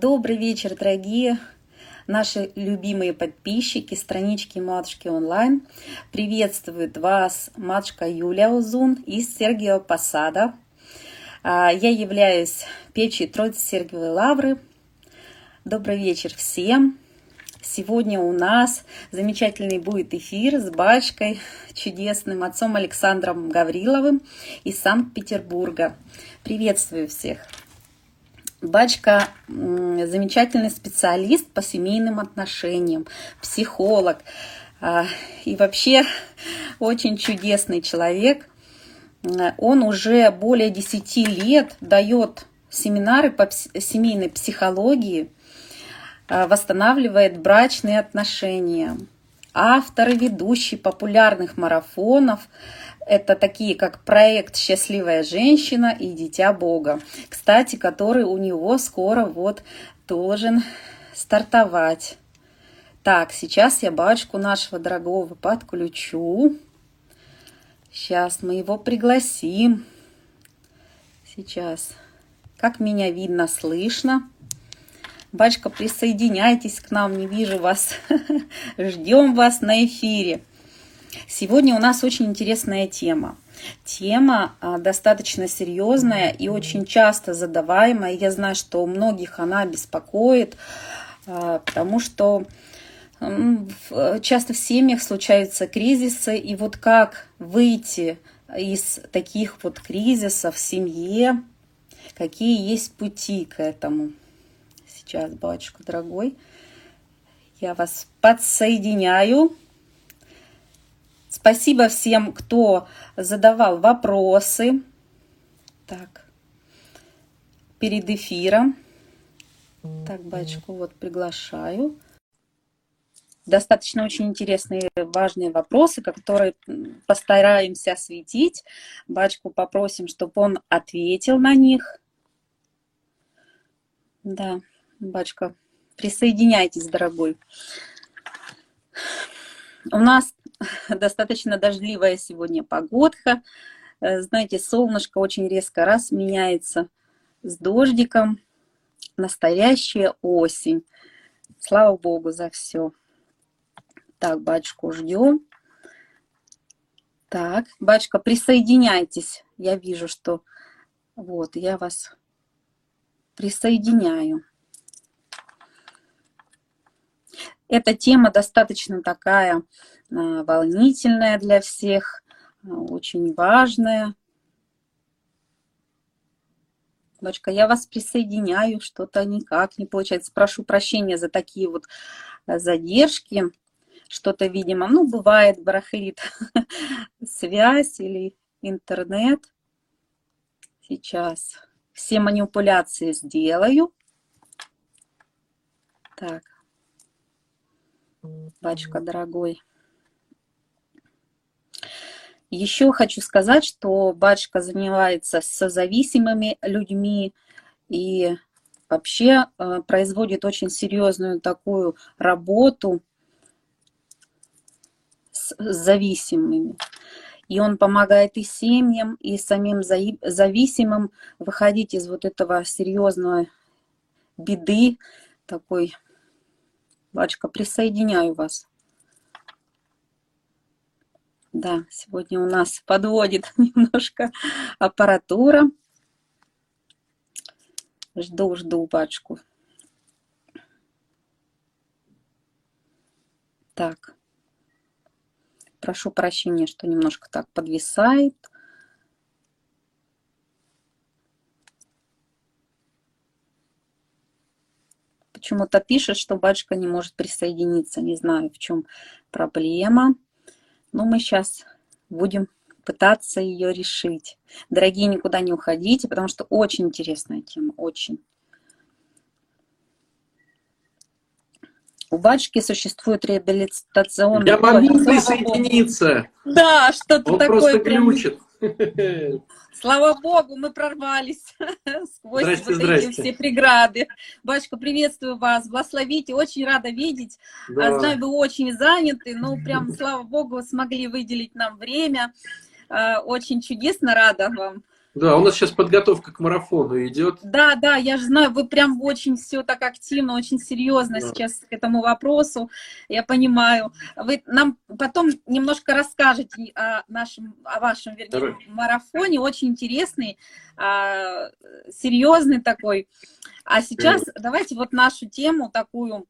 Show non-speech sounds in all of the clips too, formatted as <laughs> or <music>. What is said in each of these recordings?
Добрый вечер, дорогие наши любимые подписчики странички Матушки онлайн. Приветствует вас матушка Юлия Узун из Сергиева Посада. А, я являюсь печью Троицы Сергиевой Лавры. Добрый вечер всем. Сегодня у нас замечательный будет эфир с батюшкой, чудесным отцом Александром Гавриловым из Санкт-Петербурга. Приветствую всех! Бачка замечательный специалист по семейным отношениям, психолог а, и вообще <laughs> очень чудесный человек. Он уже более 10 лет дает семинары по семейной психологии, а, восстанавливает брачные отношения. Автор и ведущий популярных марафонов – это такие, как проект «Счастливая женщина» и «Дитя Бога», кстати, который у него скоро вот должен стартовать. Так, сейчас я батюшку нашего дорогого подключу. Сейчас мы его пригласим. Сейчас. Как меня видно, слышно. Батюшка, присоединяйтесь к нам, не вижу вас. <laughs> Ждем вас на эфире. Сегодня у нас очень интересная тема. Тема а, достаточно серьезная и очень часто задаваемая. Я знаю, что у многих она беспокоит, а, потому что часто в семьях случаются кризисы, и вот как выйти из таких вот кризисов в семье, какие есть пути к этому. Сейчас, батюшка дорогой, я вас подсоединяю. Спасибо всем, кто задавал вопросы. Так, перед эфиром. Так, батюшку вот приглашаю. Достаточно очень интересные, важные вопросы, которые постараемся осветить. Батюшку попросим, чтобы он ответил на них. Да, батюшка, присоединяйтесь, дорогой. У нас <laughs> достаточно дождливая сегодня погодка. Э, знаете, солнышко очень резко раз меняется с дождиком. Настоящая осень. Слава Богу за все. Так, батюшку ждем. Так, батюшка, присоединяйтесь. Я вижу, что вот, я вас присоединяю. Эта тема достаточно такая а, волнительная для всех, а, очень важная. Дочка, я вас присоединяю, что-то никак не получается. Прошу прощения за такие вот а, задержки. Что-то, видимо, ну, бывает, барахлит <laughs> связь или интернет. Сейчас все манипуляции сделаю. Так, батюшка дорогой. Еще хочу сказать, что батюшка занимается с зависимыми людьми и вообще э, производит очень серьезную такую работу с зависимыми. И он помогает и семьям, и самим зависимым выходить из вот этого серьезного беды, такой, батюшка, присоединяю вас. Да, сегодня у нас подводит <laughs> немножко аппаратура. Жду, жду пачку. Так. Прошу прощения, что немножко так подвисает. Почему-то пишет, что батюшка не может присоединиться. Не знаю, в чем проблема. Но мы сейчас будем пытаться ее решить. Дорогие, никуда не уходите, потому что очень интересная тема, очень. У батюшки существует реабилитационный... Я могу присоединиться. Да, что-то такое. Он просто глючит. Слава Богу, мы прорвались <laughs> сквозь здрасте, вот здрасте. эти все преграды. Батюшка, приветствую вас, благословите, очень рада видеть. Да. Знаю, вы очень заняты, но прям, слава Богу, смогли выделить нам время. А, очень чудесно рада вам. Да, у нас сейчас подготовка к марафону идет. Да, да, я же знаю, вы прям очень все так активно, очень серьезно да. сейчас к этому вопросу. Я понимаю. Вы нам потом немножко расскажете о нашем, о вашем, вернее, Давай. марафоне. Очень интересный, а, серьезный такой. А сейчас да. давайте вот нашу тему такую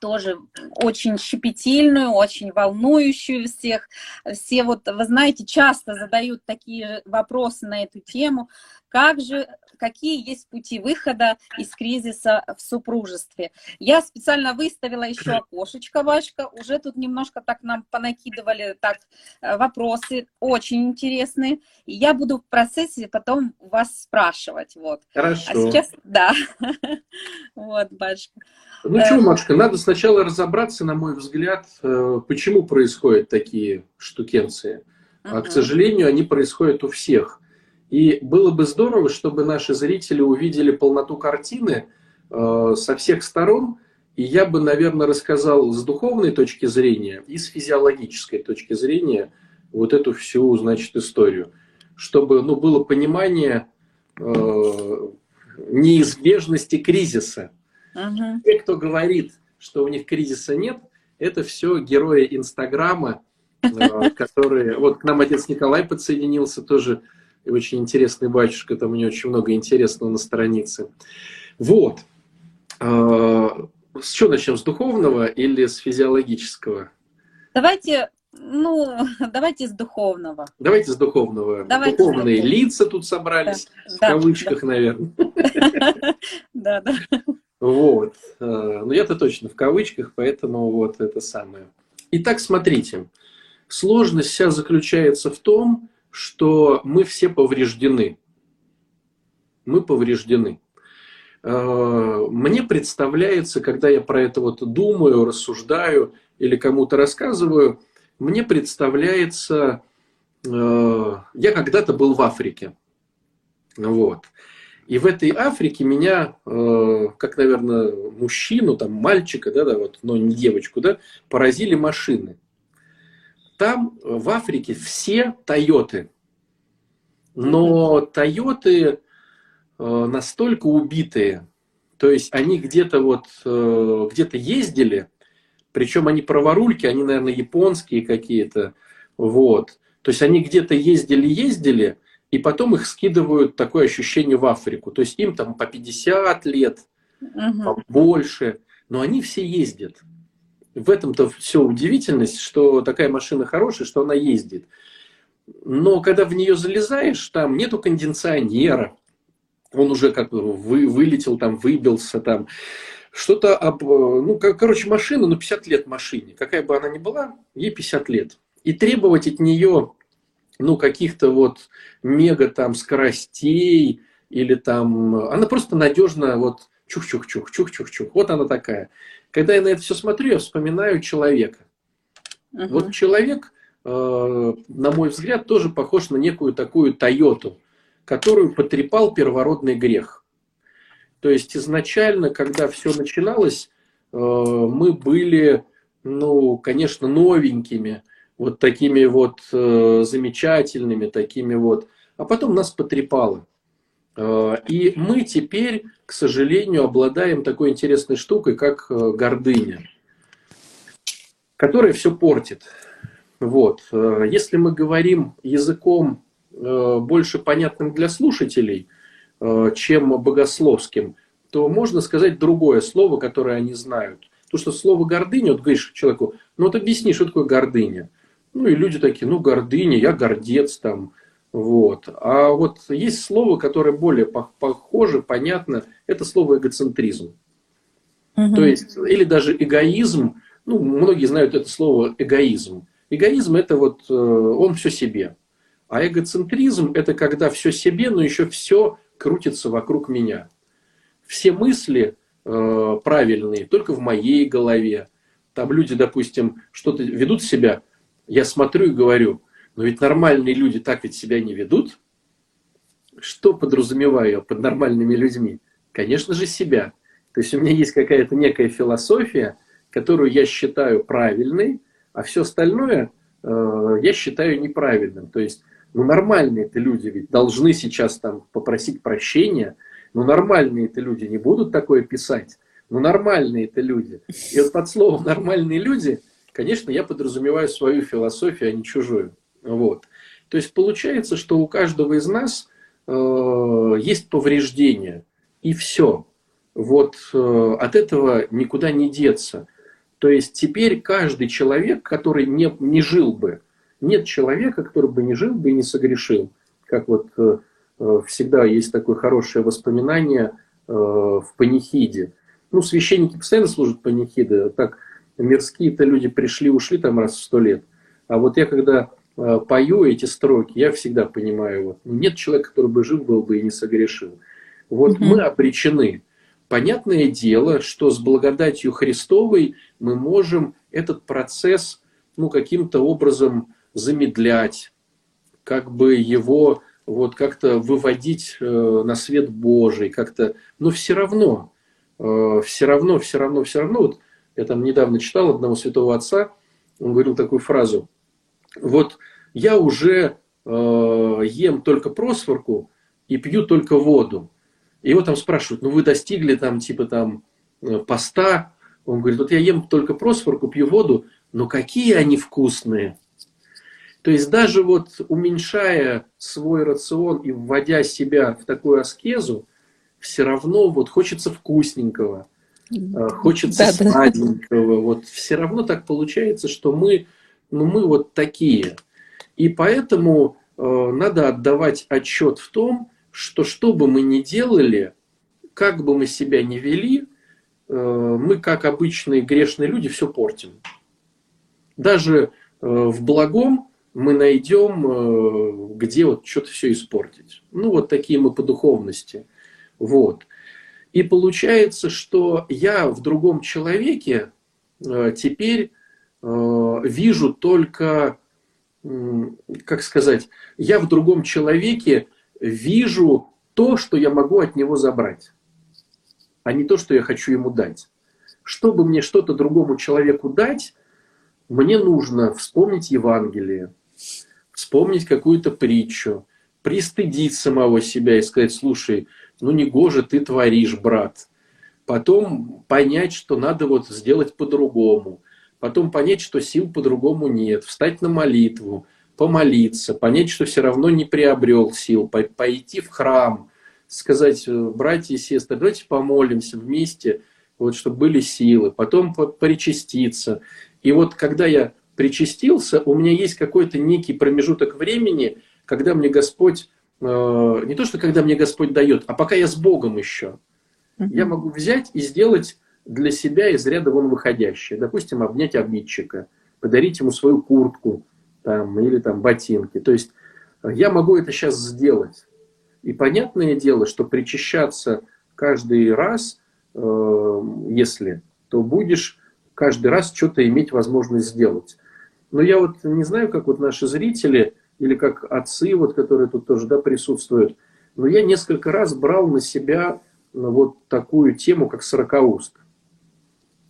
тоже очень щепетильную, очень волнующую всех. Все вот, вы знаете, часто задают такие вопросы на эту тему. Как же, какие есть пути выхода из кризиса в супружестве? Я специально выставила еще <clears throat> окошечко, Вашка, уже тут немножко так нам понакидывали так э, вопросы, очень интересные. И я буду в процессе потом вас спрашивать. Вот. Хорошо. А сейчас, да. <laughs> Вот, Башка. Ну что, Машка, надо сначала разобраться, на мой взгляд, э, почему происходят такие штукенции. А, к сожалению, они происходят у всех. И было бы здорово, чтобы наши зрители увидели полноту картины э, со всех сторон. И я бы, наверное, рассказал с духовной точки зрения и с физиологической точки зрения вот эту всю, значит, историю. Чтобы ну, было понимание э, неизбежности кризиса. Угу. Те, кто говорит, что у них кризиса нет, это все герои Инстаграма, э, <laughs> которые... Вот к нам отец Николай подсоединился, тоже очень интересный батюшка, там у него очень много интересного на странице. Вот. А, с чего начнем? С духовного или с физиологического? Давайте ну, <laughs> давайте с духовного. Давайте с духовного. Давайте Духовные с лица тут собрались, да, в да, кавычках, да. наверное. <laughs> Да, да. Вот. Ну, я-то точно в кавычках, поэтому вот это самое. Итак, смотрите. Сложность вся заключается в том, что мы все повреждены. Мы повреждены. Мне представляется, когда я про это вот думаю, рассуждаю или кому-то рассказываю, мне представляется, я когда-то был в Африке. Вот. И в этой Африке меня, э, как, наверное, мужчину, там, мальчика, да, да, вот, но не девочку, да, поразили машины. Там в Африке все Тойоты. Но Тойоты э, настолько убитые, то есть они где-то вот, э, где-то ездили, причем они праворульки, они, наверное, японские какие-то, вот. То есть они где-то ездили-ездили, и потом их скидывают такое ощущение в Африку. То есть им там по 50 лет, угу. больше, но они все ездят. В этом-то все удивительность, что такая машина хорошая, что она ездит. Но когда в нее залезаешь, там нету кондиционера, он уже как вы, вылетел, там, выбился, там, что-то об... Ну, как, короче, машина, ну, 50 лет машине, какая бы она ни была, ей 50 лет. И требовать от нее ну, каких-то вот мега там скоростей или там... Она просто надежно вот чух-чух-чух, чух-чух-чух. Вот она такая. Когда я на это все смотрю, я вспоминаю человека. Uh-huh. Вот человек, э, на мой взгляд, тоже похож на некую такую Тойоту, которую потрепал первородный грех. То есть изначально, когда все начиналось, э, мы были, ну, конечно, новенькими, вот такими вот э, замечательными, такими вот. А потом нас потрепало. Э, и мы теперь, к сожалению, обладаем такой интересной штукой, как э, гордыня, которая все портит. Вот. Э, если мы говорим языком больше понятным для слушателей, чем богословским, то можно сказать другое слово, которое они знают. Потому что слово гордыня, вот говоришь человеку, ну вот объясни, что такое гордыня. Ну и люди такие, ну гордыня, я гордец там. Вот. А вот есть слово, которое более похоже, понятно, это слово эгоцентризм. Угу. То есть, или даже эгоизм, ну, многие знают это слово эгоизм. Эгоизм это вот, э, он все себе. А эгоцентризм это когда все себе, но еще все крутится вокруг меня. Все мысли э, правильные только в моей голове. Там люди, допустим, что-то ведут себя я смотрю и говорю, но ведь нормальные люди так ведь себя не ведут. Что подразумеваю под нормальными людьми? Конечно же, себя. То есть у меня есть какая-то некая философия, которую я считаю правильной, а все остальное э, я считаю неправильным. То есть Ну, нормальные-то люди ведь должны сейчас там попросить прощения, но нормальные-то люди не будут такое писать. Ну, нормальные-то люди. И вот под словом «нормальные люди», конечно, я подразумеваю свою философию, а не чужую. Вот. То есть получается, что у каждого из нас э, есть повреждения, и все. Вот э, от этого никуда не деться. То есть теперь каждый человек, который не, не жил бы, нет человека, который бы не жил бы и не согрешил. Как вот э, э всегда есть такое хорошее воспоминание э, в панихиде. Ну, священники постоянно служат панихиды, так мирские-то люди пришли, ушли там раз в сто лет. А вот я когда пою эти строки, я всегда понимаю, вот, ну, нет человека, который бы жив был бы и не согрешил. Вот угу. мы обречены. Понятное дело, что с благодатью Христовой мы можем этот процесс ну, каким-то образом замедлять, как бы его вот как-то выводить э, на свет Божий, как-то, но все равно, э, все равно, все равно, все равно, вот я там недавно читал одного святого отца, он говорил такую фразу, вот я уже э, ем только просворку и пью только воду, и его там спрашивают, ну вы достигли там типа там э, поста? Он говорит, вот я ем только просфорку, пью воду, но какие они вкусные. То есть даже вот уменьшая свой рацион и вводя себя в такую аскезу, все равно вот хочется вкусненького, э, хочется да, сладенького. Да. Вот все равно так получается, что мы, ну мы вот такие. И поэтому э, надо отдавать отчет в том, что что бы мы ни делали, как бы мы себя ни вели, э, мы, как обычные грешные люди, все портим. Даже э, в благом мы найдем, э, где вот что-то все испортить. Ну, вот такие мы по духовности. Вот. И получается, что я в другом человеке теперь вижу только, как сказать, я в другом человеке вижу то, что я могу от него забрать, а не то, что я хочу ему дать. Чтобы мне что-то другому человеку дать, мне нужно вспомнить Евангелие, вспомнить какую-то притчу, пристыдить самого себя и сказать, слушай, ну не гоже ты творишь, брат. Потом понять, что надо вот сделать по-другому. Потом понять, что сил по-другому нет. Встать на молитву помолиться, понять, что все равно не приобрел сил, пойти в храм, сказать, э, братья и сестры, давайте помолимся вместе, вот, чтобы были силы, потом причаститься. И вот когда я причастился, у меня есть какой-то некий промежуток времени, когда мне Господь, э, не то, что когда мне Господь дает, а пока я с Богом еще, mm-hmm. я могу взять и сделать для себя из ряда вон выходящее. Допустим, обнять обидчика, подарить ему свою куртку, там, или там ботинки. То есть э, я могу это сейчас сделать. И понятное дело, что причащаться каждый раз, э, если, то будешь каждый раз что-то иметь возможность сделать. Но я вот не знаю, как вот наши зрители или как отцы, вот, которые тут тоже да, присутствуют, но я несколько раз брал на себя ну, вот такую тему, как сорокауст.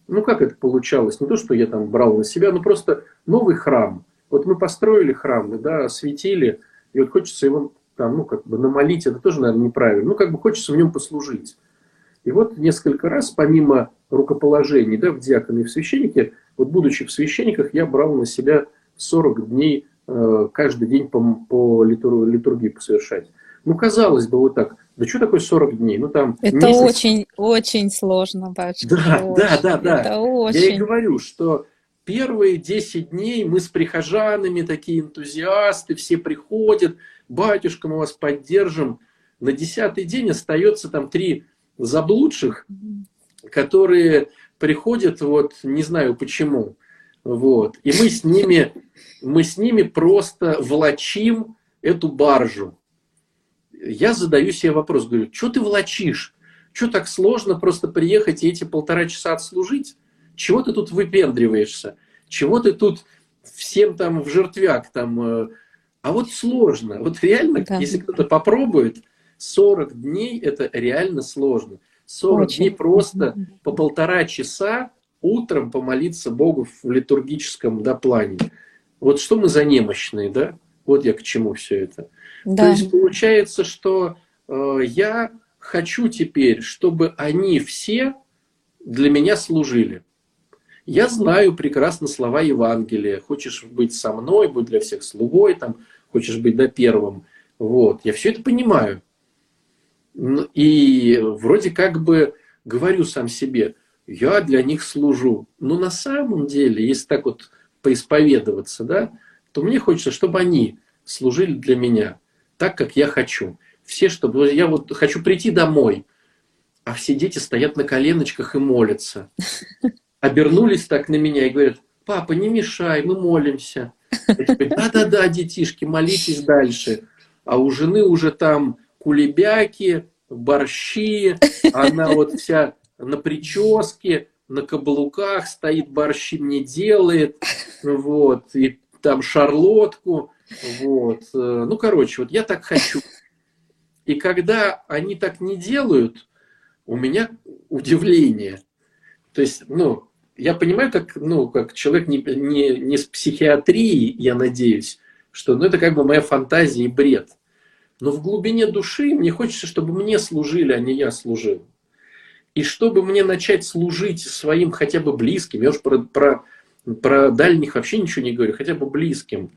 Ну, как это получалось? Не то, что я там брал на себя, но просто новый храм – вот мы построили храм, да, осветили, и вот хочется его там, ну, как бы намолить, это тоже, наверное, неправильно. Ну, как бы хочется в нем послужить. И вот несколько раз, помимо рукоположений, да, в диаконы и в священнике, вот будучи в священниках, я брал на себя 40 дней э, каждый день по, по литур, литургии совершать. Ну, казалось бы, вот так. Да что такое 40 дней? Ну, там Это месяц... очень, очень сложно, батюшка. Да, очень. да, да, да. Это очень. Я и говорю, что Первые 10 дней мы с прихожанами, такие энтузиасты, все приходят, батюшка, мы вас поддержим. На десятый день остается там три заблудших, которые приходят, вот не знаю почему, вот, и мы с ними, мы с ними просто волочим эту баржу. Я задаю себе вопрос, говорю, что ты волочишь? Что так сложно просто приехать и эти полтора часа отслужить? Чего ты тут выпендриваешься? Чего ты тут всем там в жертвяк там? Э? А вот сложно. Вот реально, да. если кто-то попробует, 40 дней это реально сложно. 40 Очень. дней просто по полтора часа утром помолиться Богу в литургическом да, плане. Вот что мы за немощные, да? Вот я к чему все это. Да. То есть получается, что э, я хочу теперь, чтобы они все для меня служили. Я знаю прекрасно слова Евангелия. Хочешь быть со мной, будь для всех слугой, там, хочешь быть до первым. Вот. Я все это понимаю. И вроде как бы говорю сам себе, я для них служу. Но на самом деле, если так вот поисповедоваться, да, то мне хочется, чтобы они служили для меня так, как я хочу. Все, чтобы я вот хочу прийти домой, а все дети стоят на коленочках и молятся. <laughs> Обернулись так на меня и говорят, папа, не мешай, мы молимся. Да-да-да, детишки, молитесь дальше. А у жены уже там кулебяки, борщи, она вот вся на прическе, на каблуках стоит, борщи мне делает, вот, и там шарлотку, вот. Ну, короче, вот я так хочу. И когда они так не делают, у меня удивление. То есть, ну, я понимаю, как, ну, как человек не, не, не с психиатрией, я надеюсь, что ну, это как бы моя фантазия и бред. Но в глубине души мне хочется, чтобы мне служили, а не я служил. И чтобы мне начать служить своим хотя бы близким, я уж про, про, про дальних вообще ничего не говорю, хотя бы близким,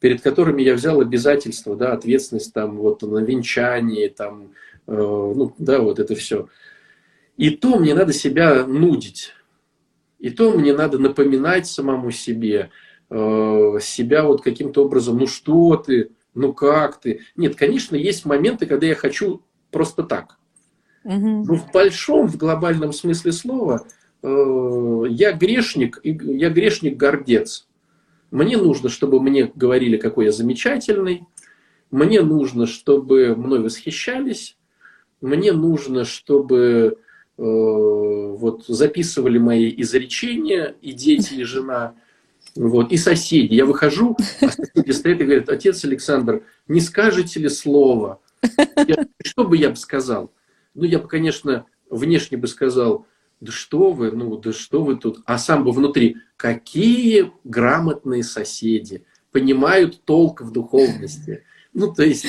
перед которыми я взял обязательства, да, ответственность там вот на венчании, там, э, ну, да, вот это все. И то мне надо себя нудить. И то мне надо напоминать самому себе, э, себя вот каким-то образом, ну что ты, ну как ты. Нет, конечно, есть моменты, когда я хочу просто так. Угу. Но в большом, в глобальном смысле слова, э, я грешник, я грешник-гордец. Мне нужно, чтобы мне говорили, какой я замечательный. Мне нужно, чтобы мной восхищались. Мне нужно, чтобы э, вот, записывали мои изречения и дети, и жена. Вот, и соседи. Я выхожу, а соседи стоят и говорят, отец Александр, не скажете ли слово? Я, что бы я бы сказал? Ну, я бы, конечно, внешне бы сказал, да что вы, ну, да что вы тут, а сам бы внутри, какие грамотные соседи, понимают толк в духовности. Ну, то есть,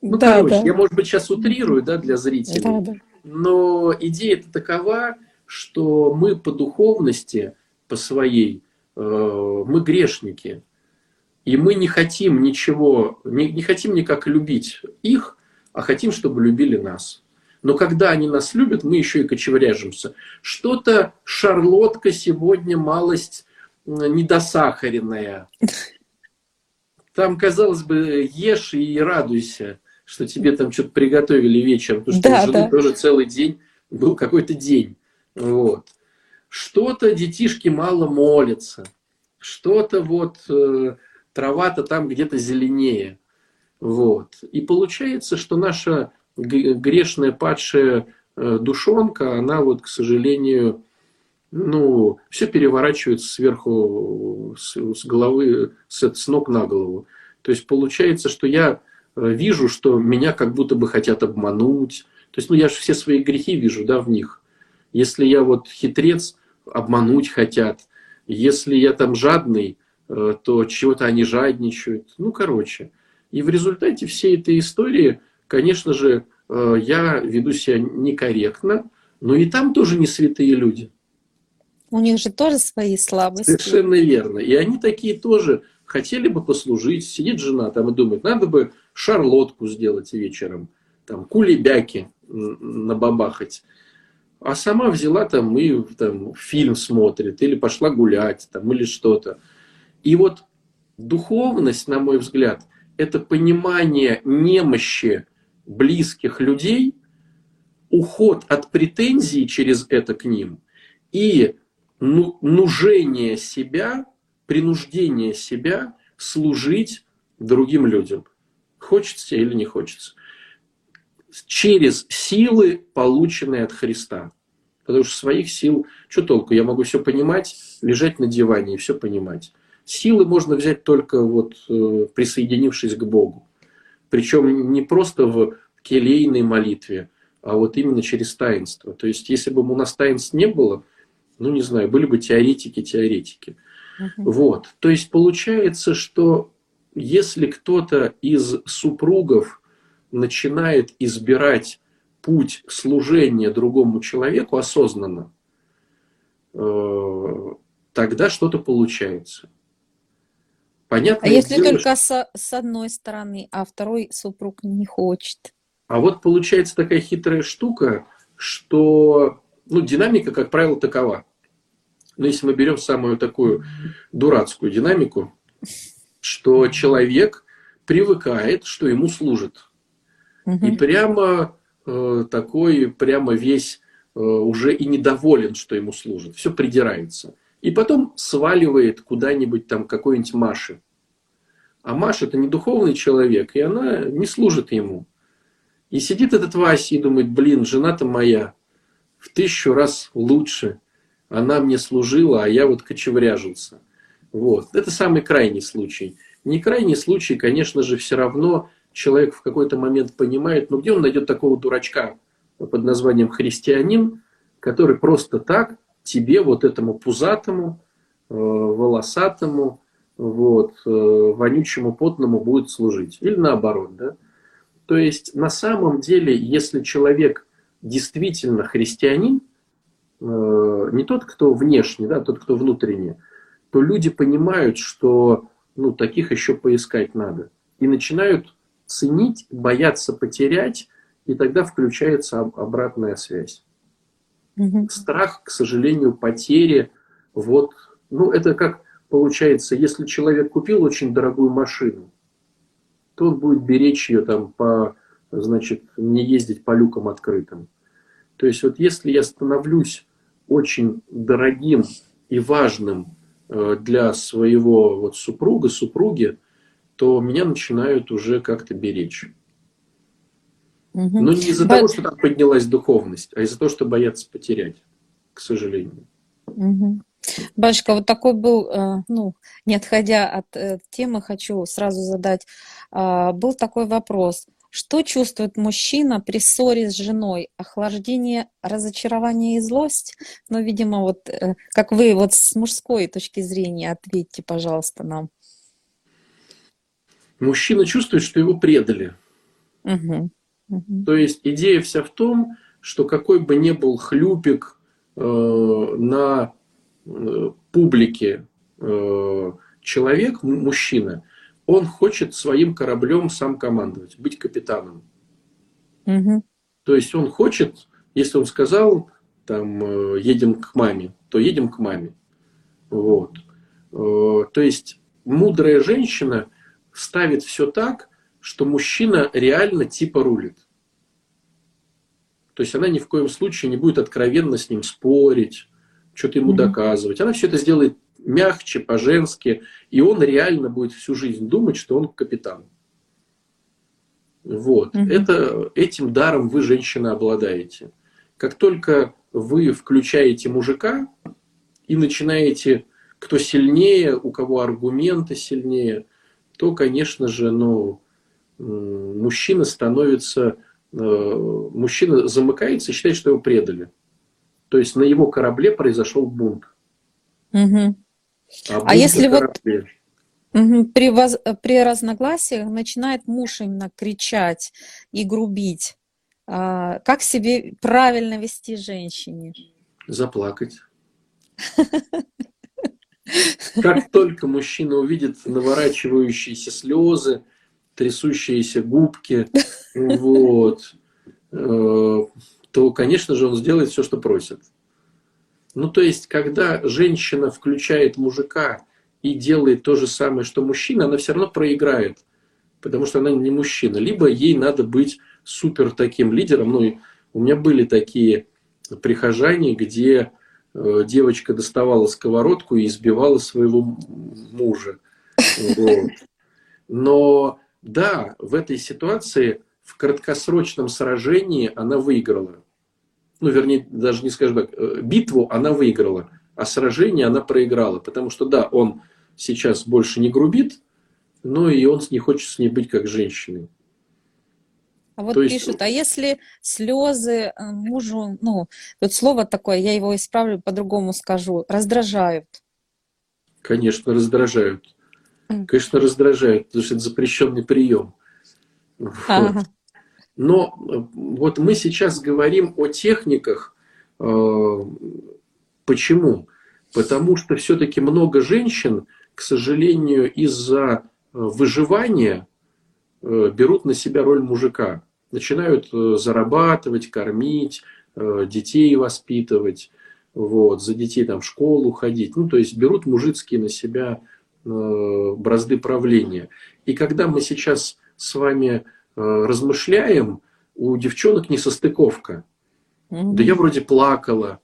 ну, да, короче, да. я, может быть, сейчас утрирую, да, для зрителей, да, да. но идея это такова, что мы по духовности, по своей, Э, мы грешники. И мы не хотим ничего, не, не хотим никак любить их, а хотим, чтобы любили нас. Но когда они нас любят, мы еще и кочевряжемся. Что-то шарлотка сегодня малость недосахаренная. Там, казалось бы, ешь и радуйся, что тебе там что-то приготовили вечером, потому что да, у жены да. тоже целый день был какой-то день. Вот. Что-то детишки мало молятся, что-то вот э, трава-то там где-то зеленее. Вот. И получается, что наша грешная падшая э, душонка, она вот, к сожалению, ну, все переворачивается сверху, с, с головы, с, с ног на голову. То есть получается, что я э, вижу, что меня как будто бы хотят обмануть. То есть, ну, я же все свои грехи вижу, да, в них. Если я вот хитрец, обмануть хотят. Если я там жадный, э, то чего-то они жадничают. Ну, короче. И в результате всей этой истории, конечно же, э, я веду себя некорректно, но и там тоже не святые люди. У них же тоже свои слабости. Совершенно верно. И они такие тоже хотели бы послужить. Сидит жена там и думает, надо бы шарлотку сделать вечером, там кулебяки набабахать а сама взяла там и там, фильм смотрит, или пошла гулять, там, или что-то. И вот духовность, на мой взгляд, это понимание немощи близких людей, уход от претензий через это к ним и ну, нужение себя, принуждение себя служить другим людям. Хочется или не хочется через силы, полученные от Христа. Потому что своих сил, что толку? Я могу все понимать, лежать на диване и все понимать. Силы можно взять только вот э, присоединившись к Богу. Причем не просто в келейной молитве, а вот именно через таинство. То есть, если бы у нас таинств не было, ну, не знаю, были бы теоретики, теоретики. Uh-huh. Вот. То есть, получается, что если кто-то из супругов начинает избирать путь служения другому человеку осознанно, э, тогда что-то получается. Понятно. А если дело, только что... с, с одной стороны, а второй супруг не хочет? А вот получается такая хитрая штука, что ну, динамика, как правило, такова. Но если мы берем самую такую дурацкую динамику, что человек привыкает, что ему служат. Угу. И прямо э, такой, прямо весь э, уже и недоволен, что ему служат. Все придирается. И потом сваливает куда-нибудь там какой-нибудь Маше. А Маша это не духовный человек, и она не служит ему. И сидит этот Вася и думает, блин, жена-то моя в тысячу раз лучше. Она мне служила, а я вот кочевряжился. Вот. Это самый крайний случай. Не крайний случай, конечно же, все равно человек в какой-то момент понимает, ну где он найдет такого дурачка под названием христианин, который просто так тебе, вот этому пузатому, э, волосатому, вот, э, вонючему, потному будет служить. Или наоборот, да. То есть, на самом деле, если человек действительно христианин, э, не тот, кто внешний, да, тот, кто внутренний, то люди понимают, что ну, таких еще поискать надо. И начинают ценить, бояться потерять, и тогда включается обратная связь. Страх, к сожалению, потери, вот, ну, это как получается, если человек купил очень дорогую машину, то он будет беречь ее там по, значит, не ездить по люкам открытым. То есть вот если я становлюсь очень дорогим и важным э, для своего вот супруга, супруги, то меня начинают уже как-то беречь. Угу. Но не из-за But... того, что там поднялась духовность, а из-за того, что боятся потерять, к сожалению. Угу. Башка, вот такой был, э, ну, не отходя от э, темы, хочу сразу задать, а, был такой вопрос. Что чувствует мужчина при ссоре с женой? Охлаждение, разочарование и злость? Ну, видимо, вот как вы вот с мужской точки зрения ответьте, пожалуйста, нам. Мужчина чувствует, что его предали. Угу. Угу. То есть идея вся в том, что какой бы ни был хлюпик э, на э, публике э, человек, мужчина, он хочет своим кораблем сам командовать, быть капитаном. Угу. То есть он хочет, если он сказал, там, э, едем к маме, то едем к маме. Вот. Э, то есть мудрая женщина ставит все так, что мужчина реально типа рулит. То есть она ни в коем случае не будет откровенно с ним спорить, что-то ему mm-hmm. доказывать. Она все это сделает мягче, по-женски, и он реально будет всю жизнь думать, что он капитан. Вот. Mm-hmm. Это, этим даром вы, женщина, обладаете. Как только вы включаете мужика и начинаете, кто сильнее, у кого аргументы сильнее, то, конечно же, ну, мужчина становится, мужчина замыкается и считает, что его предали. То есть на его корабле произошел бунт. Угу. А, а если вот угу, при, воз, при разногласиях начинает муж именно кричать и грубить, а, как себе правильно вести женщине? Заплакать. <laughs> Как только мужчина увидит наворачивающиеся слезы, трясущиеся губки, <laughs> вот, э, то, конечно же, он сделает все, что просит. Ну, то есть, когда женщина включает мужика и делает то же самое, что мужчина, она все равно проиграет, потому что она не мужчина. Либо ей надо быть супер таким лидером. Ну, у меня были такие прихожане, где Э, девочка доставала сковородку и избивала своего мужа. Вот. Но да, в этой ситуации в краткосрочном сражении она выиграла. Ну, вернее, даже не скажем так, э, битву она выиграла, а сражение она проиграла. Потому что, да, он сейчас больше не грубит, но и он не хочет с ней быть как женщиной. А вот То пишут, есть... а если слезы э, мужу, ну, вот слово такое, я его исправлю, по-другому скажу, раздражают. Конечно, раздражают. Конечно, раздражают, потому что это запрещенный прием. Вот. Но вот мы сейчас говорим о техниках. Почему? Потому что все-таки много женщин, к сожалению, из-за выживания берут на себя роль мужика начинают э, зарабатывать, кормить, э, детей воспитывать, вот, за детей там в школу ходить. Ну, то есть берут мужицкие на себя э, бразды правления. И когда мы сейчас с вами размышляем, у девчонок несостыковка. Mm-hmm. Да я вроде плакала.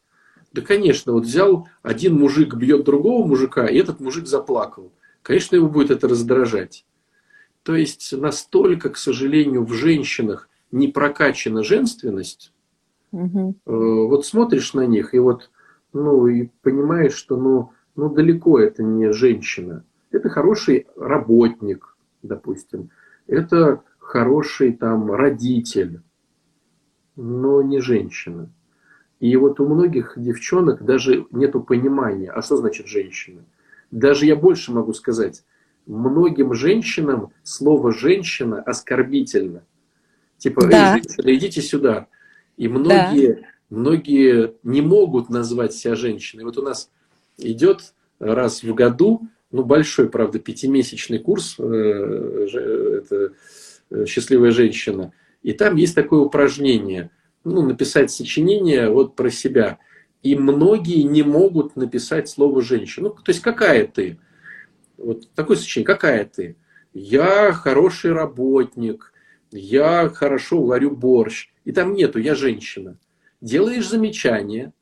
Да, конечно, вот взял один мужик бьет другого мужика, и этот мужик заплакал. Конечно, его будет это раздражать. То есть настолько, к сожалению, в женщинах не прокачана женственность, угу. вот смотришь на них и вот, ну, и понимаешь, что, ну, ну, далеко это не женщина. Это хороший работник, допустим. Это хороший там родитель, но не женщина. И вот у многих девчонок даже нету понимания, а что значит женщина. Даже я больше могу сказать, многим женщинам слово женщина оскорбительно. Типа, да. эй, женщина, идите сюда. И многие, да. многие не могут назвать себя женщиной. Вот у нас идет раз в году, ну, большой, правда, пятимесячный курс, э, это э, «Счастливая женщина». И там есть такое упражнение, ну, написать сочинение вот про себя. И многие не могут написать слово «женщина». Ну, то есть, какая ты? Вот такое сочинение, какая ты? Я хороший работник, я хорошо варю борщ, и там нету, я женщина. Делаешь замечание,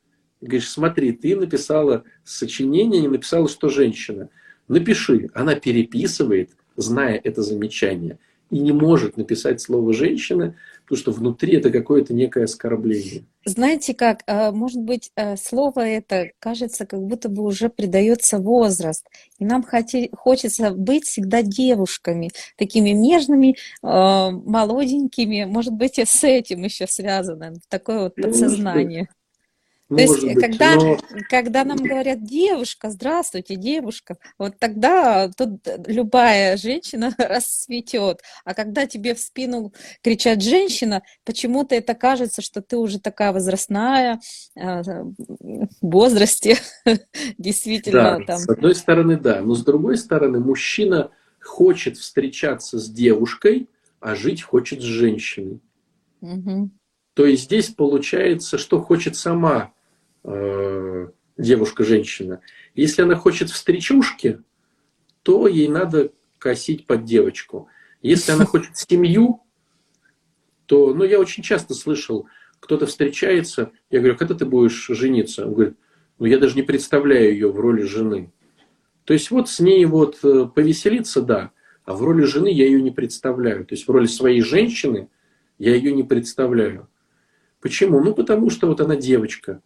говоришь, смотри, ты написала сочинение, не написала, что женщина. Напиши. Она переписывает, зная это замечание, и не может написать слово «женщина», потому что внутри это какое-то некое оскорбление. Знаете как, а, может быть, э, слово это кажется, как будто бы уже придается возраст. И нам хоти, хочется быть всегда девушками, такими нежными, а, молоденькими. Может быть, и с этим еще связано, такое вот подсознание. То есть, быть, когда, но... когда нам говорят девушка, здравствуйте, девушка, вот тогда тут любая женщина <laughs> расцветет. А когда тебе в спину кричат женщина, почему-то это кажется, что ты уже такая возрастная, а, в возрасте, <laughs> действительно. Да, там. с одной стороны, да, но с другой стороны, мужчина хочет встречаться с девушкой, а жить хочет с женщиной. Угу. То есть здесь получается, что хочет сама э, девушка-женщина. Если она хочет встречушки, то ей надо косить под девочку. Если она хочет семью, то, ну, я очень часто слышал, кто-то встречается, я говорю, когда ты будешь жениться? Он говорит, ну, я даже не представляю ее в роли жены. То есть вот с ней вот э, повеселиться, да, а в роли жены я ее не представляю. То есть в роли своей женщины я ее не представляю. Почему? Ну, потому что вот она девочка.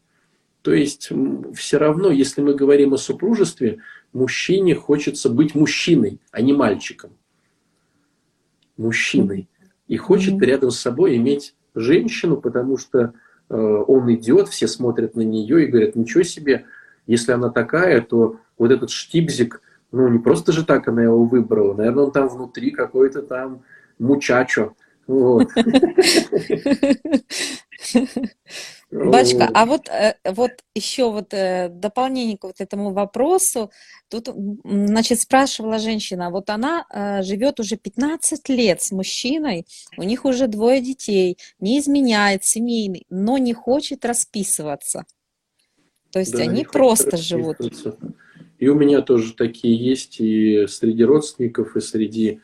То есть все равно, если мы говорим о супружестве, мужчине хочется быть мужчиной, а не мальчиком. Мужчиной. И хочет mm-hmm. рядом с собой иметь женщину, потому что э, он идет, все смотрят на нее и говорят, ничего себе, если она такая, то вот этот штибзик, ну не просто же так она его выбрала, наверное, он там внутри какой-то там мучачо. Вот. <laughs> <laughs> Бачка, а вот, э, вот еще вот э, дополнение к вот этому вопросу. Тут, значит, спрашивала женщина, вот она э, живет уже 15 лет с мужчиной, у них уже двое детей, не изменяет, семейный, но не хочет расписываться. То есть да, они просто живут. И у меня тоже такие есть и среди родственников, и среди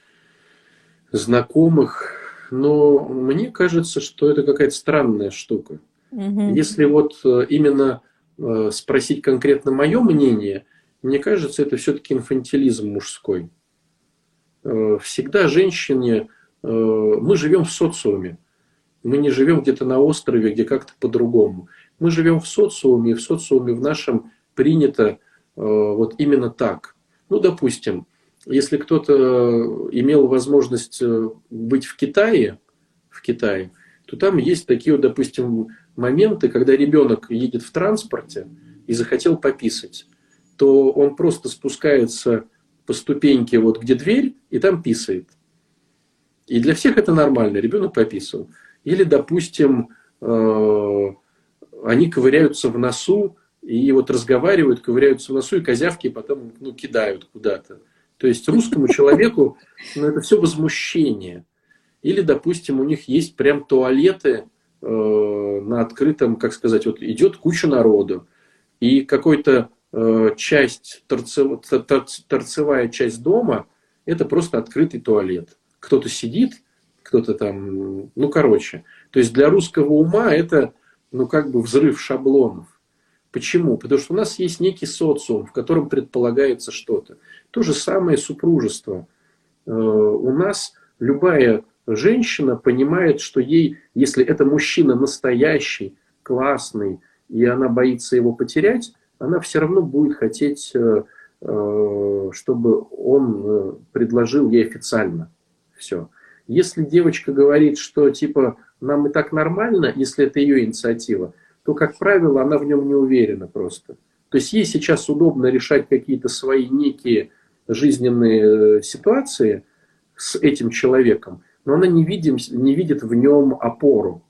знакомых. Но мне кажется, что это какая-то странная штука. Угу. Если вот э, именно э, спросить конкретно мое мнение, мне кажется, это все-таки инфантилизм мужской. Э, всегда женщине... Мы живем в социуме. Мы не живем где-то на острове, где как-то по-другому. Мы живем в социуме, и в социуме в нашем принято вот именно так. Ну, допустим, если кто-то имел возможность быть в Китае, в Китае, то там есть такие вот, допустим, моменты, когда ребенок едет в транспорте и захотел пописать, то он просто спускается по ступеньке, вот где дверь, и там писает. И для всех это нормально, ребенок пописал. Или, допустим, э, они ковыряются в носу, и вот разговаривают, ковыряются в носу, и козявки потом ну, кидают куда-то. То есть русскому человеку ну, это все возмущение. Или, допустим, у них есть прям туалеты на открытом, как сказать, вот идет куча народу, и какой-то э, часть, торцев, торцевая часть дома, это просто открытый туалет. Кто-то сидит, кто-то там, ну, короче. То есть для русского ума это, ну, как бы взрыв шаблонов. Почему? Потому что у нас есть некий социум, в котором предполагается что-то. То же самое супружество. Э, у нас любая женщина понимает, что ей, если это мужчина настоящий, классный, и она боится его потерять, она все равно будет хотеть, э, э, чтобы он предложил ей официально все. Если девочка говорит, что типа нам и так нормально, если это ее инициатива, то, как правило, она в нем не уверена просто. То есть ей сейчас удобно решать какие-то свои некие жизненные ситуации с этим человеком, но она не, видим, не видит в нем опору.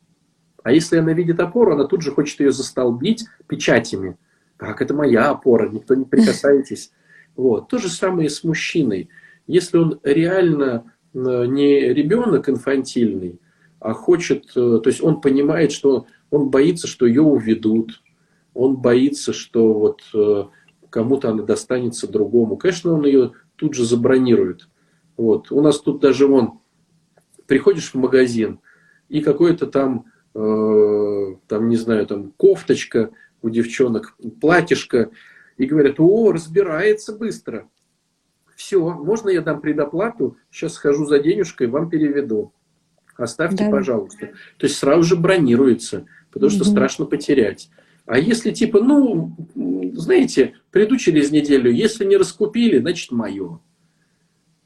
А если она видит опору, она тут же хочет ее застолбить печатями. Так, это моя опора, никто не прикасайтесь. <laughs> Вот. То же самое и с мужчиной. Если он реально э, не ребенок инфантильный, а хочет, э, то есть он понимает, что он боится, что ее уведут, он боится, что вот э, кому-то она достанется другому. Конечно, он ее тут же забронирует. Вот. У нас тут даже вон, приходишь в магазин, и какой-то там, э, там, не знаю, там кофточка у девчонок, платьишко, и говорят, о, разбирается быстро. Все, можно я дам предоплату, сейчас схожу за денежкой, вам переведу. Оставьте, да. пожалуйста. То есть сразу же бронируется, потому что угу. страшно потерять. А если типа, ну, знаете, приду через неделю, если не раскупили, значит мое.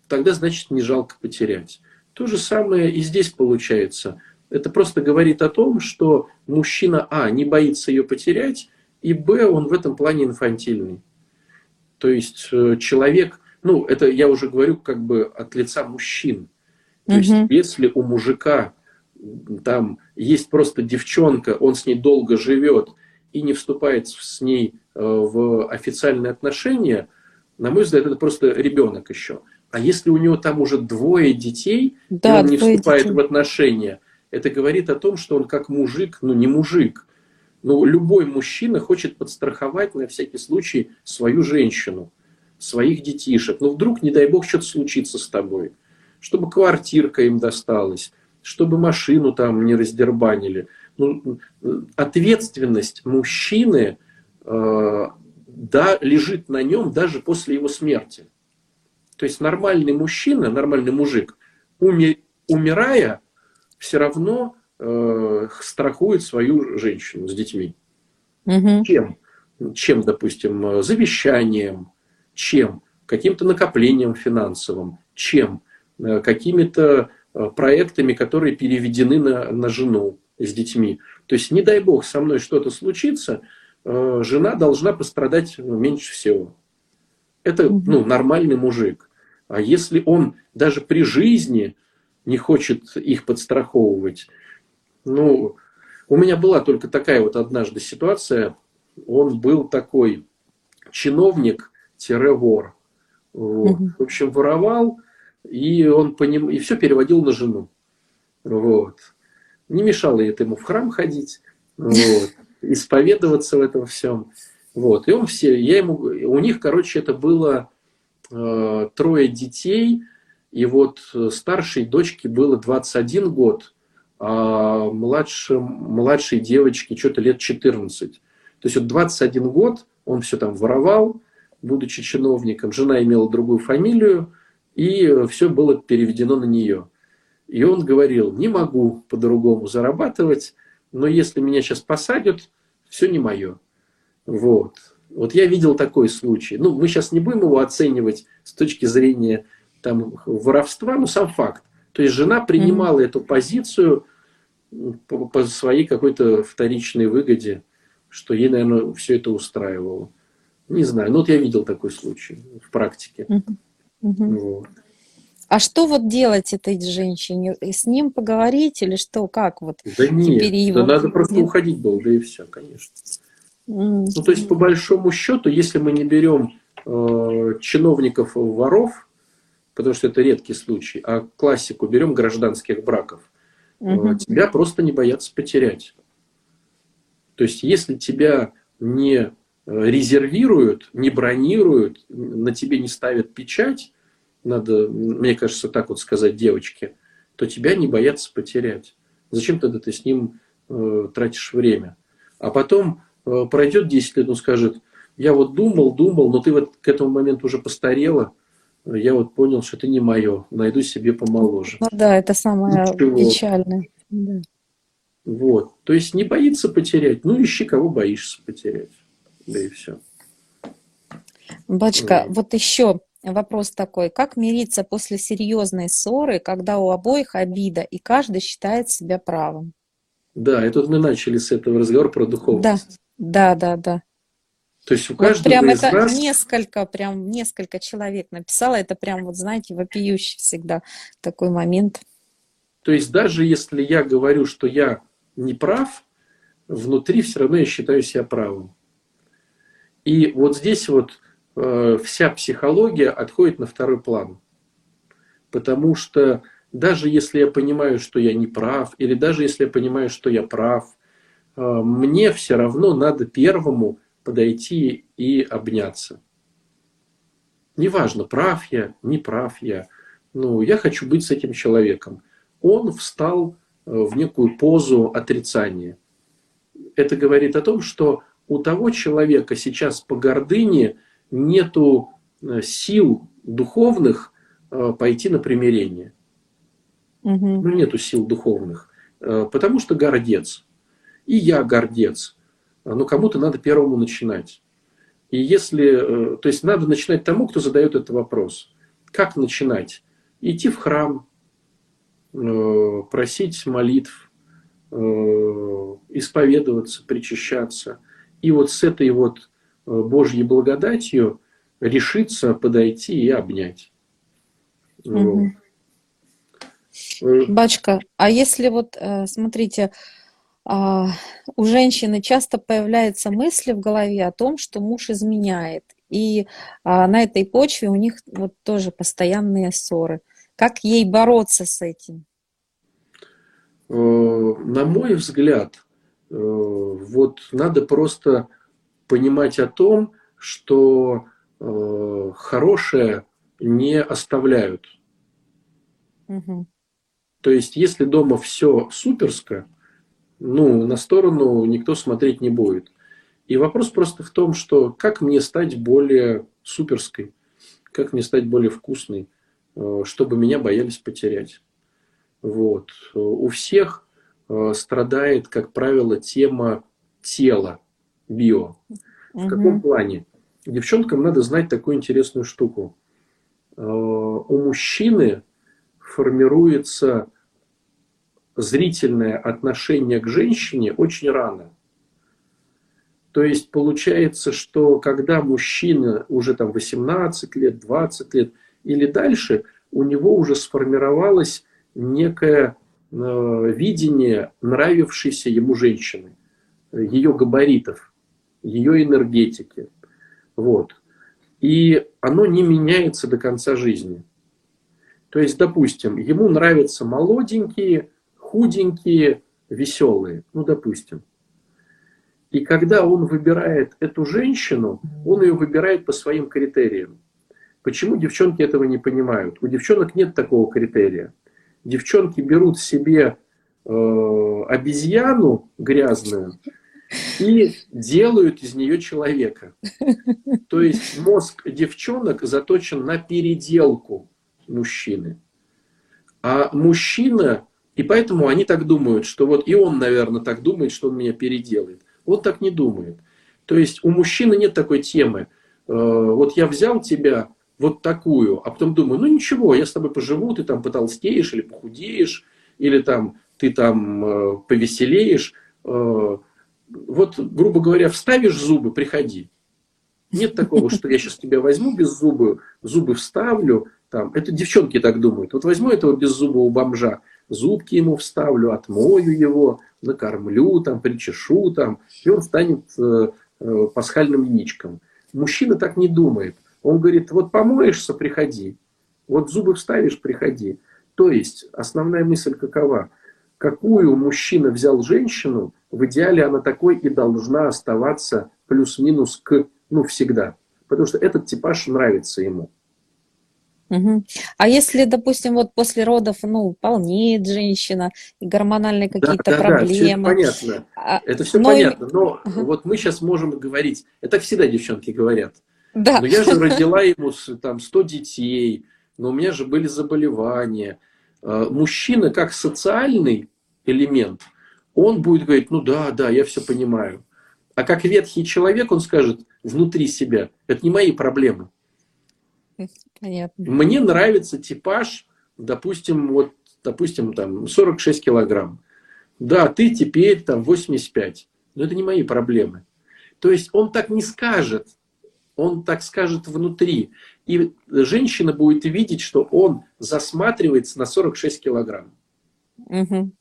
Тогда, значит, не жалко потерять. То же самое и здесь получается. Это просто говорит о том, что мужчина, а, не боится ее потерять, и, б, он в этом плане инфантильный. То есть э, человек, ну, это я уже говорю как бы от лица мужчин. То угу. есть если у мужика там есть просто девчонка, он с ней долго живет, и не вступает с ней э, в официальные отношения, на мой взгляд, это просто ребенок еще. А если у него там уже двое детей, да, и он не вступает детей. в отношения, это говорит о том, что он как мужик, ну не мужик. Но любой мужчина хочет подстраховать на всякий случай свою женщину, своих детишек. Ну вдруг, не дай бог, что-то случится с тобой. Чтобы квартирка им досталась, чтобы машину там не раздербанили – ну, ответственность мужчины э, да, лежит на нем даже после его смерти. То есть нормальный мужчина, нормальный мужик, уми, умирая, все равно э, страхует свою женщину с детьми. Угу. Чем? Чем, допустим, завещанием, чем? Каким-то накоплением финансовым, чем? Э, какими-то э, проектами, которые переведены на, на жену с детьми. То есть, не дай бог, со мной что-то случится, э, жена должна пострадать меньше всего. Это ну, нормальный мужик. А если он даже при жизни не хочет их подстраховывать, ну, у меня была только такая вот однажды ситуация. Он был такой чиновник-вор. Вот. В общем, воровал, и он по ним, и все переводил на жену. Вот не мешало это ему в храм ходить, вот, исповедоваться в этом всем. Вот. И он все, я ему, у них, короче, это было трое детей, и вот старшей дочке было 21 год, а младшей, младшей девочке что-то лет 14. То есть вот 21 год он все там воровал, будучи чиновником, жена имела другую фамилию, и все было переведено на нее. И он говорил, не могу по-другому зарабатывать, но если меня сейчас посадят, все не мое. Вот. Вот я видел такой случай. Ну, мы сейчас не будем его оценивать с точки зрения там, воровства, но сам факт. То есть жена принимала mm-hmm. эту позицию по, по своей какой-то вторичной выгоде, что ей, наверное, все это устраивало. Не знаю. Ну, вот я видел такой случай в практике. Mm-hmm. Угу. Вот. А что вот делать этой женщине? С ним поговорить или что? Как вот? Да нет, его... да надо просто уходить было, да и все, конечно. Ну, то есть, по большому счету, если мы не берем э, чиновников воров, потому что это редкий случай, а классику берем гражданских браков, mm-hmm. э, тебя просто не боятся потерять. То есть, если тебя не э, резервируют, не бронируют, на тебе не ставят печать, надо, мне кажется, так вот сказать девочке, то тебя не боятся потерять. Зачем тогда ты с ним э, тратишь время? А потом пройдет 10 лет, он скажет, я вот думал, думал, но ты вот к этому моменту уже постарела, я вот понял, что это не мое, найду себе помоложе. Ну да, это самое Ничего. печальное. Да. Вот, то есть не боится потерять, ну ищи, кого боишься потерять, да и все. Бачка, вот, вот еще вопрос такой. Как мириться после серьезной ссоры, когда у обоих обида, и каждый считает себя правым? Да, это вот мы начали с этого разговора про духовность. Да, да, да, да. То есть у каждого вот прям из это нас... несколько, прям несколько человек написало, это прям вот, знаете, вопиющий всегда такой момент. То есть даже если я говорю, что я не прав, внутри все равно я считаю себя правым. И вот здесь вот Э, вся психология отходит на второй план. Потому что даже если я понимаю, что я не прав, или даже если я понимаю, что я прав, мне все равно надо первому подойти и обняться. Неважно, прав я, не прав я. Ну, я хочу быть с этим человеком. Он встал э, в некую позу отрицания. Это говорит о том, что у того человека сейчас по гордыне – нету э, сил духовных э, пойти на примирение. Угу. Ну, нету сил духовных. Потому что гордец. И я гордец. Но кому-то надо первому начинать. И если, то есть надо начинать тому, кто задает этот вопрос. Как начинать? Идти в храм, просить молитв, исповедоваться, причащаться. И вот с этой вот Божьей благодатью решиться подойти и обнять. Угу. Бачка, а если вот, э, смотрите, а, у женщины часто появляются мысли в голове о том, что муж изменяет, и а, на этой почве у них вот тоже постоянные ссоры. Как ей бороться с этим? Э, на мой взгляд, э, вот надо просто понимать о том, что э, хорошее не оставляют. Угу. То есть, если дома все суперско, ну, на сторону никто смотреть не будет. И вопрос просто в том, что как мне стать более суперской, как мне стать более вкусной, э, чтобы меня боялись потерять. Вот. У всех э, страдает, как правило, тема тела био. В каком плане? Девчонкам надо знать такую интересную штуку. Э, у мужчины формируется зрительное отношение к женщине очень рано. То есть получается, что когда мужчина уже там 18 лет, 20 лет или дальше, у него уже сформировалось некое э, видение нравившейся ему женщины, ее габаритов ее энергетики. Вот. И оно не меняется до конца жизни. То есть, допустим, ему нравятся молоденькие, худенькие, веселые. Ну, допустим. И когда он выбирает эту женщину, он ее выбирает по своим критериям. Почему девчонки этого не понимают? У девчонок нет такого критерия. Девчонки берут себе э, обезьяну грязную, и делают из нее человека. То есть мозг девчонок заточен на переделку мужчины. А мужчина, и поэтому они так думают, что вот и он, наверное, так думает, что он меня переделает. Он так не думает. То есть у мужчины нет такой темы. Э, вот я взял тебя вот такую, а потом думаю, ну ничего, я с тобой поживу, ты там потолстеешь или похудеешь, или там ты там э, повеселеешь. Э, вот, грубо говоря, вставишь зубы, приходи. Нет такого, что я сейчас тебя возьму без зубы, зубы вставлю. Там. Это девчонки так думают. Вот возьму этого беззубого бомжа, зубки ему вставлю, отмою его, накормлю, там, причешу, там, и он станет э, э, пасхальным яичком. Мужчина так не думает. Он говорит, вот помоешься, приходи. Вот зубы вставишь, приходи. То есть основная мысль какова? Какую мужчина взял женщину, в идеале она такой и должна оставаться плюс-минус к, ну, всегда. Потому что этот типаж нравится ему. Угу. А если, допустим, вот после родов, ну, полнеет женщина, гормональные какие-то да, да, проблемы. Да, это понятно. А, это все но... понятно. Но угу. вот мы сейчас можем говорить, это всегда девчонки говорят. Да. Но я же родила ему там 100 детей, но у меня же были заболевания. А, мужчина как социальный элемент, он будет говорить, ну да, да, я все понимаю. А как ветхий человек, он скажет внутри себя, это не мои проблемы. <laughs> Понятно. Мне нравится типаж, допустим, вот, допустим, там 46 килограмм. Да, ты теперь там 85. Но это не мои проблемы. То есть он так не скажет. Он так скажет внутри. И женщина будет видеть, что он засматривается на 46 килограмм. Угу.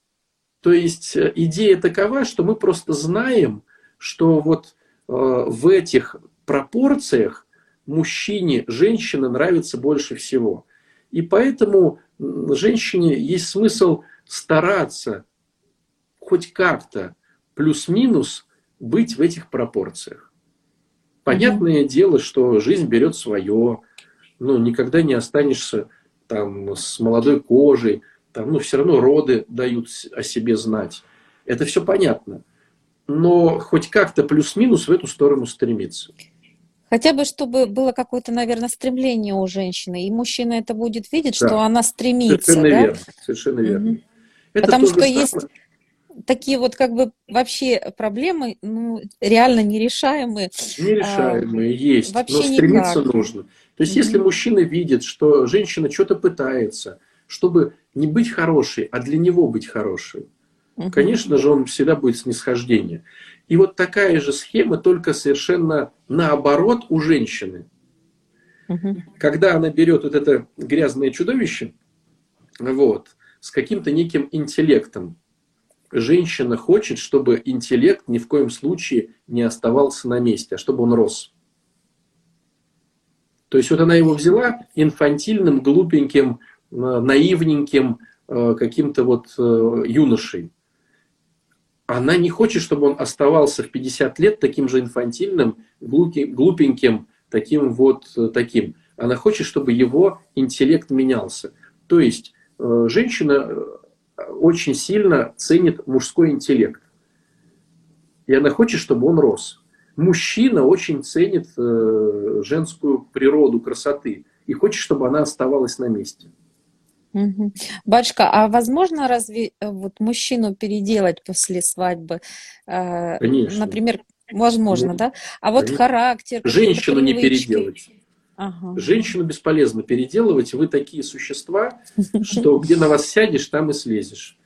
То есть э, идея такова, что мы просто знаем, что вот э, в этих пропорциях мужчине женщина нравится больше всего. И поэтому женщине есть смысл стараться хоть как-то плюс-минус быть в этих пропорциях. Понятное mm-hmm. дело, что жизнь берет свое, ну, никогда не останешься там с молодой кожей, там, ну, все равно роды дают о себе знать. Это все понятно. Но хоть как-то плюс-минус в эту сторону стремиться. Хотя бы, чтобы было какое-то, наверное, стремление у женщины, и мужчина это будет видеть, да. что она стремится. Совершенно да? верно. Совершенно верно. Угу. Это Потому что самое... есть такие вот как бы вообще проблемы, ну, реально нерешаемые. Нерешаемые а, есть, вообще но стремиться никак. нужно. То есть, mm если мужчина видит, что женщина что-то пытается, чтобы не быть хорошей, а для него быть хорошей, mm конечно же, он всегда будет снисхождение. И вот такая же схема, только совершенно наоборот у женщины. Угу. Когда она берет вот это грязное чудовище, вот, с каким-то неким интеллектом, женщина хочет, чтобы интеллект ни в коем случае не оставался на месте, а чтобы он рос. То есть вот она его взяла инфантильным, глупеньким, э, наивненьким э, каким-то вот э, юношей она не хочет, чтобы он оставался в 50 лет таким же инфантильным, глупеньким, таким вот э, таким. Она хочет, чтобы его интеллект менялся. То есть э, женщина э, очень сильно ценит мужской интеллект. И она хочет, чтобы он рос. Мужчина очень ценит женскую природу красоты и хочет, чтобы она оставалась на месте. Угу. Батюшка, а возможно разве э, вот мужчину переделать после свадьбы? Э, Конечно. Например, возможно, да? А вот Конечно. характер. Женщину не переделать. Ага. Женщину бесполезно переделывать. Вы такие существа, что где на вас сядешь, там и слезешь.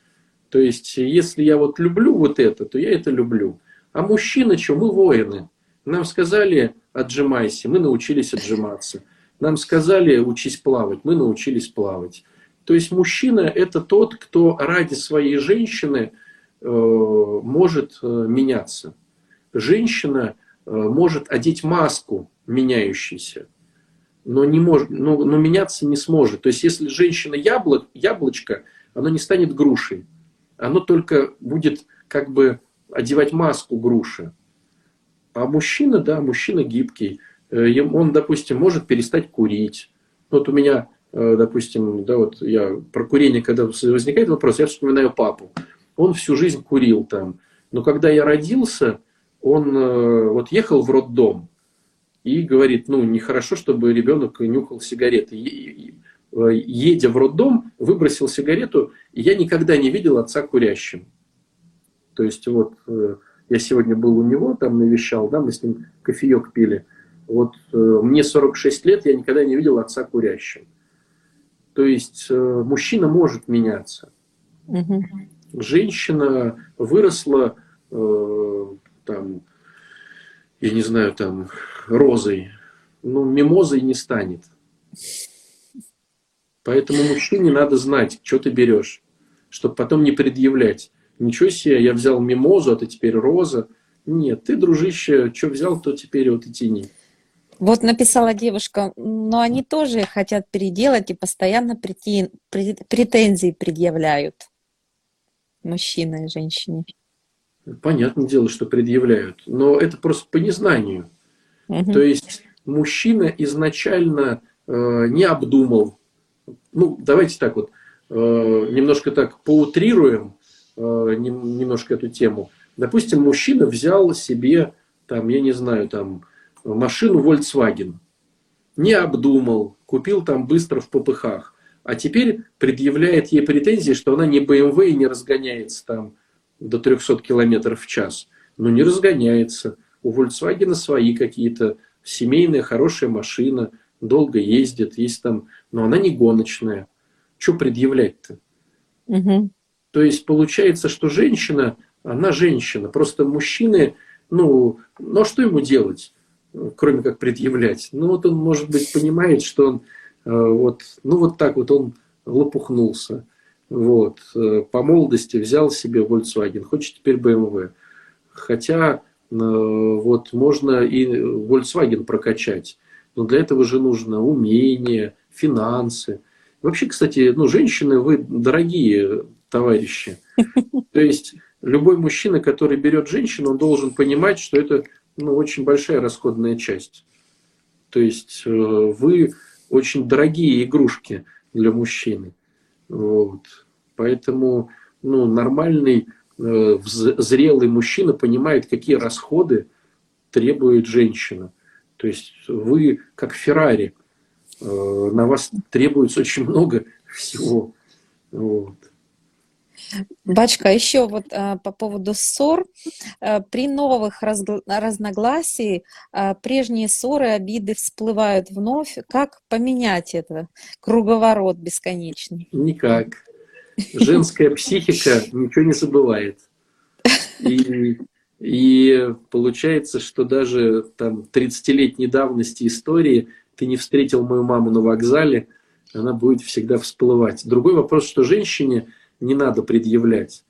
То есть, если я вот люблю вот это, то я это люблю. А мужчина, что, мы воины. Нам сказали, отжимайся, мы научились отжиматься. Нам сказали, учись плавать, мы научились плавать. То есть мужчина это тот, кто ради своей женщины э, может э, меняться. Женщина э, может одеть маску меняющейся, но, не может, но, но меняться не сможет. То есть если женщина яблок, яблочко, оно не станет грушей. Оно только будет как бы одевать маску груши. А мужчина, да, мужчина гибкий. Он, допустим, может перестать курить. Вот у меня допустим, да, вот я про курение, когда возникает вопрос, я вспоминаю папу. Он всю жизнь курил там. Но когда я родился, он э, вот ехал в роддом и говорит, ну, нехорошо, чтобы ребенок нюхал сигареты. Э, едя в роддом, выбросил сигарету, и я никогда не видел отца курящим. То есть вот я сегодня был у него, там навещал, да, мы с ним кофеек пили. Вот мне 46 лет, я никогда не видел отца курящим. То есть э, мужчина может меняться. Угу. Женщина выросла э, там, я не знаю, там, розой, ну, мимозой не станет. Поэтому мужчине надо знать, что ты берешь, чтобы потом не предъявлять. Ничего себе, я взял мимозу, а ты теперь роза. Нет, ты, дружище, что взял, то теперь вот и тяни. Вот написала девушка, но они тоже хотят переделать и постоянно претензии предъявляют мужчина и женщине. Понятное дело, что предъявляют, но это просто по незнанию. Угу. То есть мужчина изначально э, не обдумал. Ну, давайте так вот, э, немножко так поутрируем э, немножко эту тему. Допустим, мужчина взял себе, там, я не знаю, там, машину Volkswagen. Не обдумал, купил там быстро в попыхах. А теперь предъявляет ей претензии, что она не BMW и не разгоняется там до 300 км в час. Но не разгоняется. У Volkswagen свои какие-то семейная хорошая машина, долго ездит, есть там, но она не гоночная. Что предъявлять-то? Угу. То есть получается, что женщина, она женщина. Просто мужчины, ну, ну а что ему делать? Кроме как предъявлять. Ну вот он, может быть, понимает, что он э, вот, ну вот так вот он лопухнулся. Вот. Э, по молодости взял себе Volkswagen, хочет теперь BMW. Хотя э, вот можно и Volkswagen прокачать. Но для этого же нужно умение, финансы. Вообще, кстати, ну, женщины, вы дорогие товарищи. <laughs> То есть любой мужчина, который берет женщину, он должен понимать, что это ну, очень большая расходная часть. То есть э, вы очень дорогие игрушки для мужчины. Вот. Поэтому ну, нормальный, э, зрелый мужчина понимает, какие расходы требует женщина. То есть вы как Феррари, э, на вас требуется очень много всего. Вот. Бачка, еще вот а, по поводу ссор. А, при новых разгл... разногласий а, прежние ссоры, обиды всплывают вновь. Как поменять это? Круговорот бесконечный. Никак. Женская психика ничего не забывает. И, и получается, что даже там 30-летней давности истории ты не встретил мою маму на вокзале, она будет всегда всплывать. Другой вопрос, что женщине – не надо предъявлять.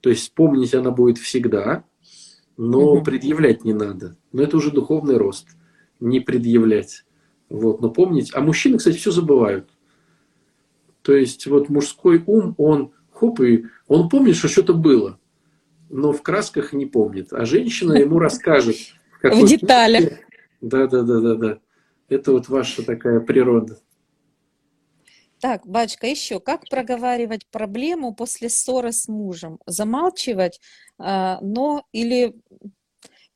То есть помнить она будет всегда, но угу. предъявлять не надо. Но это уже духовный рост. Не предъявлять. Вот, но помнить. А мужчины, кстати, все забывают. То есть вот мужской ум, он хоп, и он помнит, что что-то было, но в красках не помнит. А женщина ему расскажет. В <laughs> деталях. Да, да, да, да, да. Это вот ваша такая природа. Так, батюшка, еще как проговаривать проблему после ссоры с мужем? Замалчивать, а, но или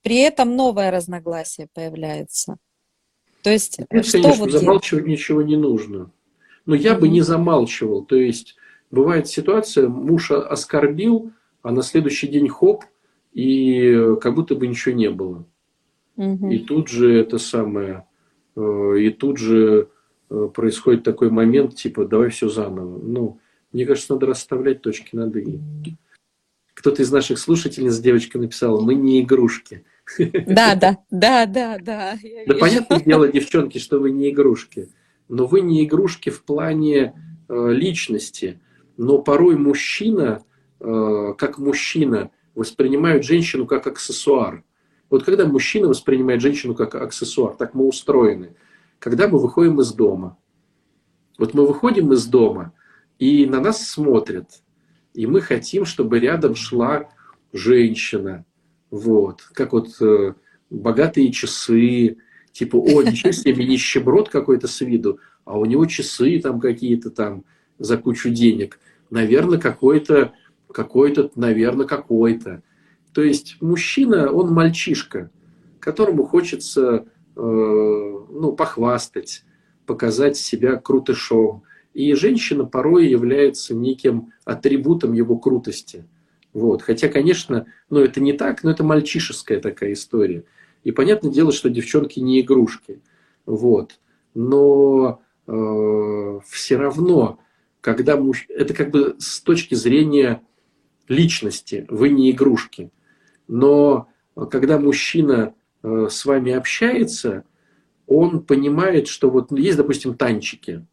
при этом новое разногласие появляется? То есть, Нет, что конечно, вот замалчивать делать? ничего не нужно. Но я угу. бы не замалчивал. То есть, бывает ситуация, муж оскорбил, а на следующий день хоп, и как будто бы ничего не было. Угу. И тут же это самое, э, и тут же Э, происходит такой момент, типа, давай все заново. Ну, мне кажется, надо расставлять точки над «и». Кто-то из наших слушателей с девочкой написал, мы не игрушки. Да, да, да, да, да. Да понятное дело, девчонки, что вы не игрушки. Но вы не игрушки в плане э, личности. Но порой мужчина, э, как мужчина, воспринимает женщину как аксессуар. Вот когда мужчина воспринимает женщину как аксессуар, так мы устроены – когда мы выходим из дома. Вот мы выходим из дома, и на нас смотрят. И мы хотим, чтобы рядом шла женщина. Вот. Как вот э, богатые часы. Типа, о, ничего себе, нищеброд какой-то с виду, а у него часы там какие-то там за кучу денег. Наверное, какой-то, какой-то, наверное, какой-то. То есть мужчина, он мальчишка, которому хочется ну, похвастать, показать себя крутышом. И женщина порой является неким атрибутом его крутости. Вот. Хотя, конечно, ну, это не так, но это мальчишеская такая история. И понятное дело, что девчонки не игрушки. Вот. Но э, все равно, когда муж... это как бы с точки зрения личности, вы не игрушки. Но когда мужчина Э, э, с вами общается, он понимает, что вот есть, допустим, танчики.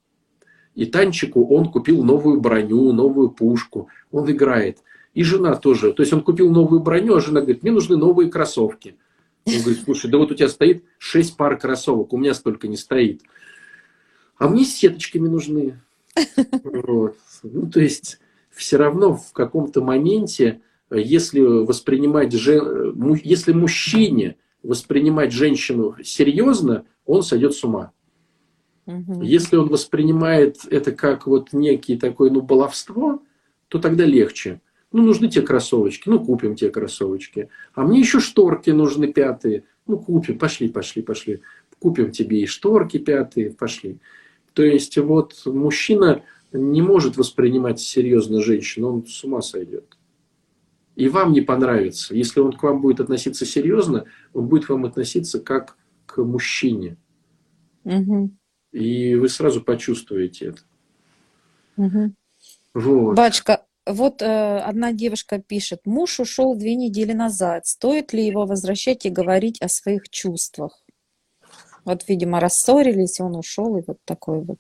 И танчику он купил новую броню, новую пушку. Он играет. И жена тоже. То есть он купил новую броню, а жена говорит, мне нужны новые кроссовки. Он говорит, слушай, да вот у тебя стоит 6 пар кроссовок, у меня столько не стоит. А мне сеточками нужны. Вот. Ну, то есть, все равно в каком-то моменте, если воспринимать, жен... если мужчине воспринимать женщину серьезно, он сойдет с ума. Угу. Если он воспринимает это как вот некий такой, ну, баловство, то тогда легче. Ну, нужны те кроссовочки, ну, купим те кроссовочки. А мне еще шторки нужны пятые. Ну, купим, пошли, пошли, пошли. Купим тебе и шторки пятые, пошли. То есть, вот мужчина не может воспринимать серьезно женщину, он с ума сойдет. И вам не понравится. Если он к вам будет относиться серьезно, он будет к вам относиться как к мужчине. Угу. И вы сразу почувствуете это. Угу. Вот. Бачка, вот э, одна девушка пишет, муж ушел две недели назад, стоит ли его возвращать и говорить о своих чувствах? Вот, видимо, рассорились, он ушел, и вот такой вот.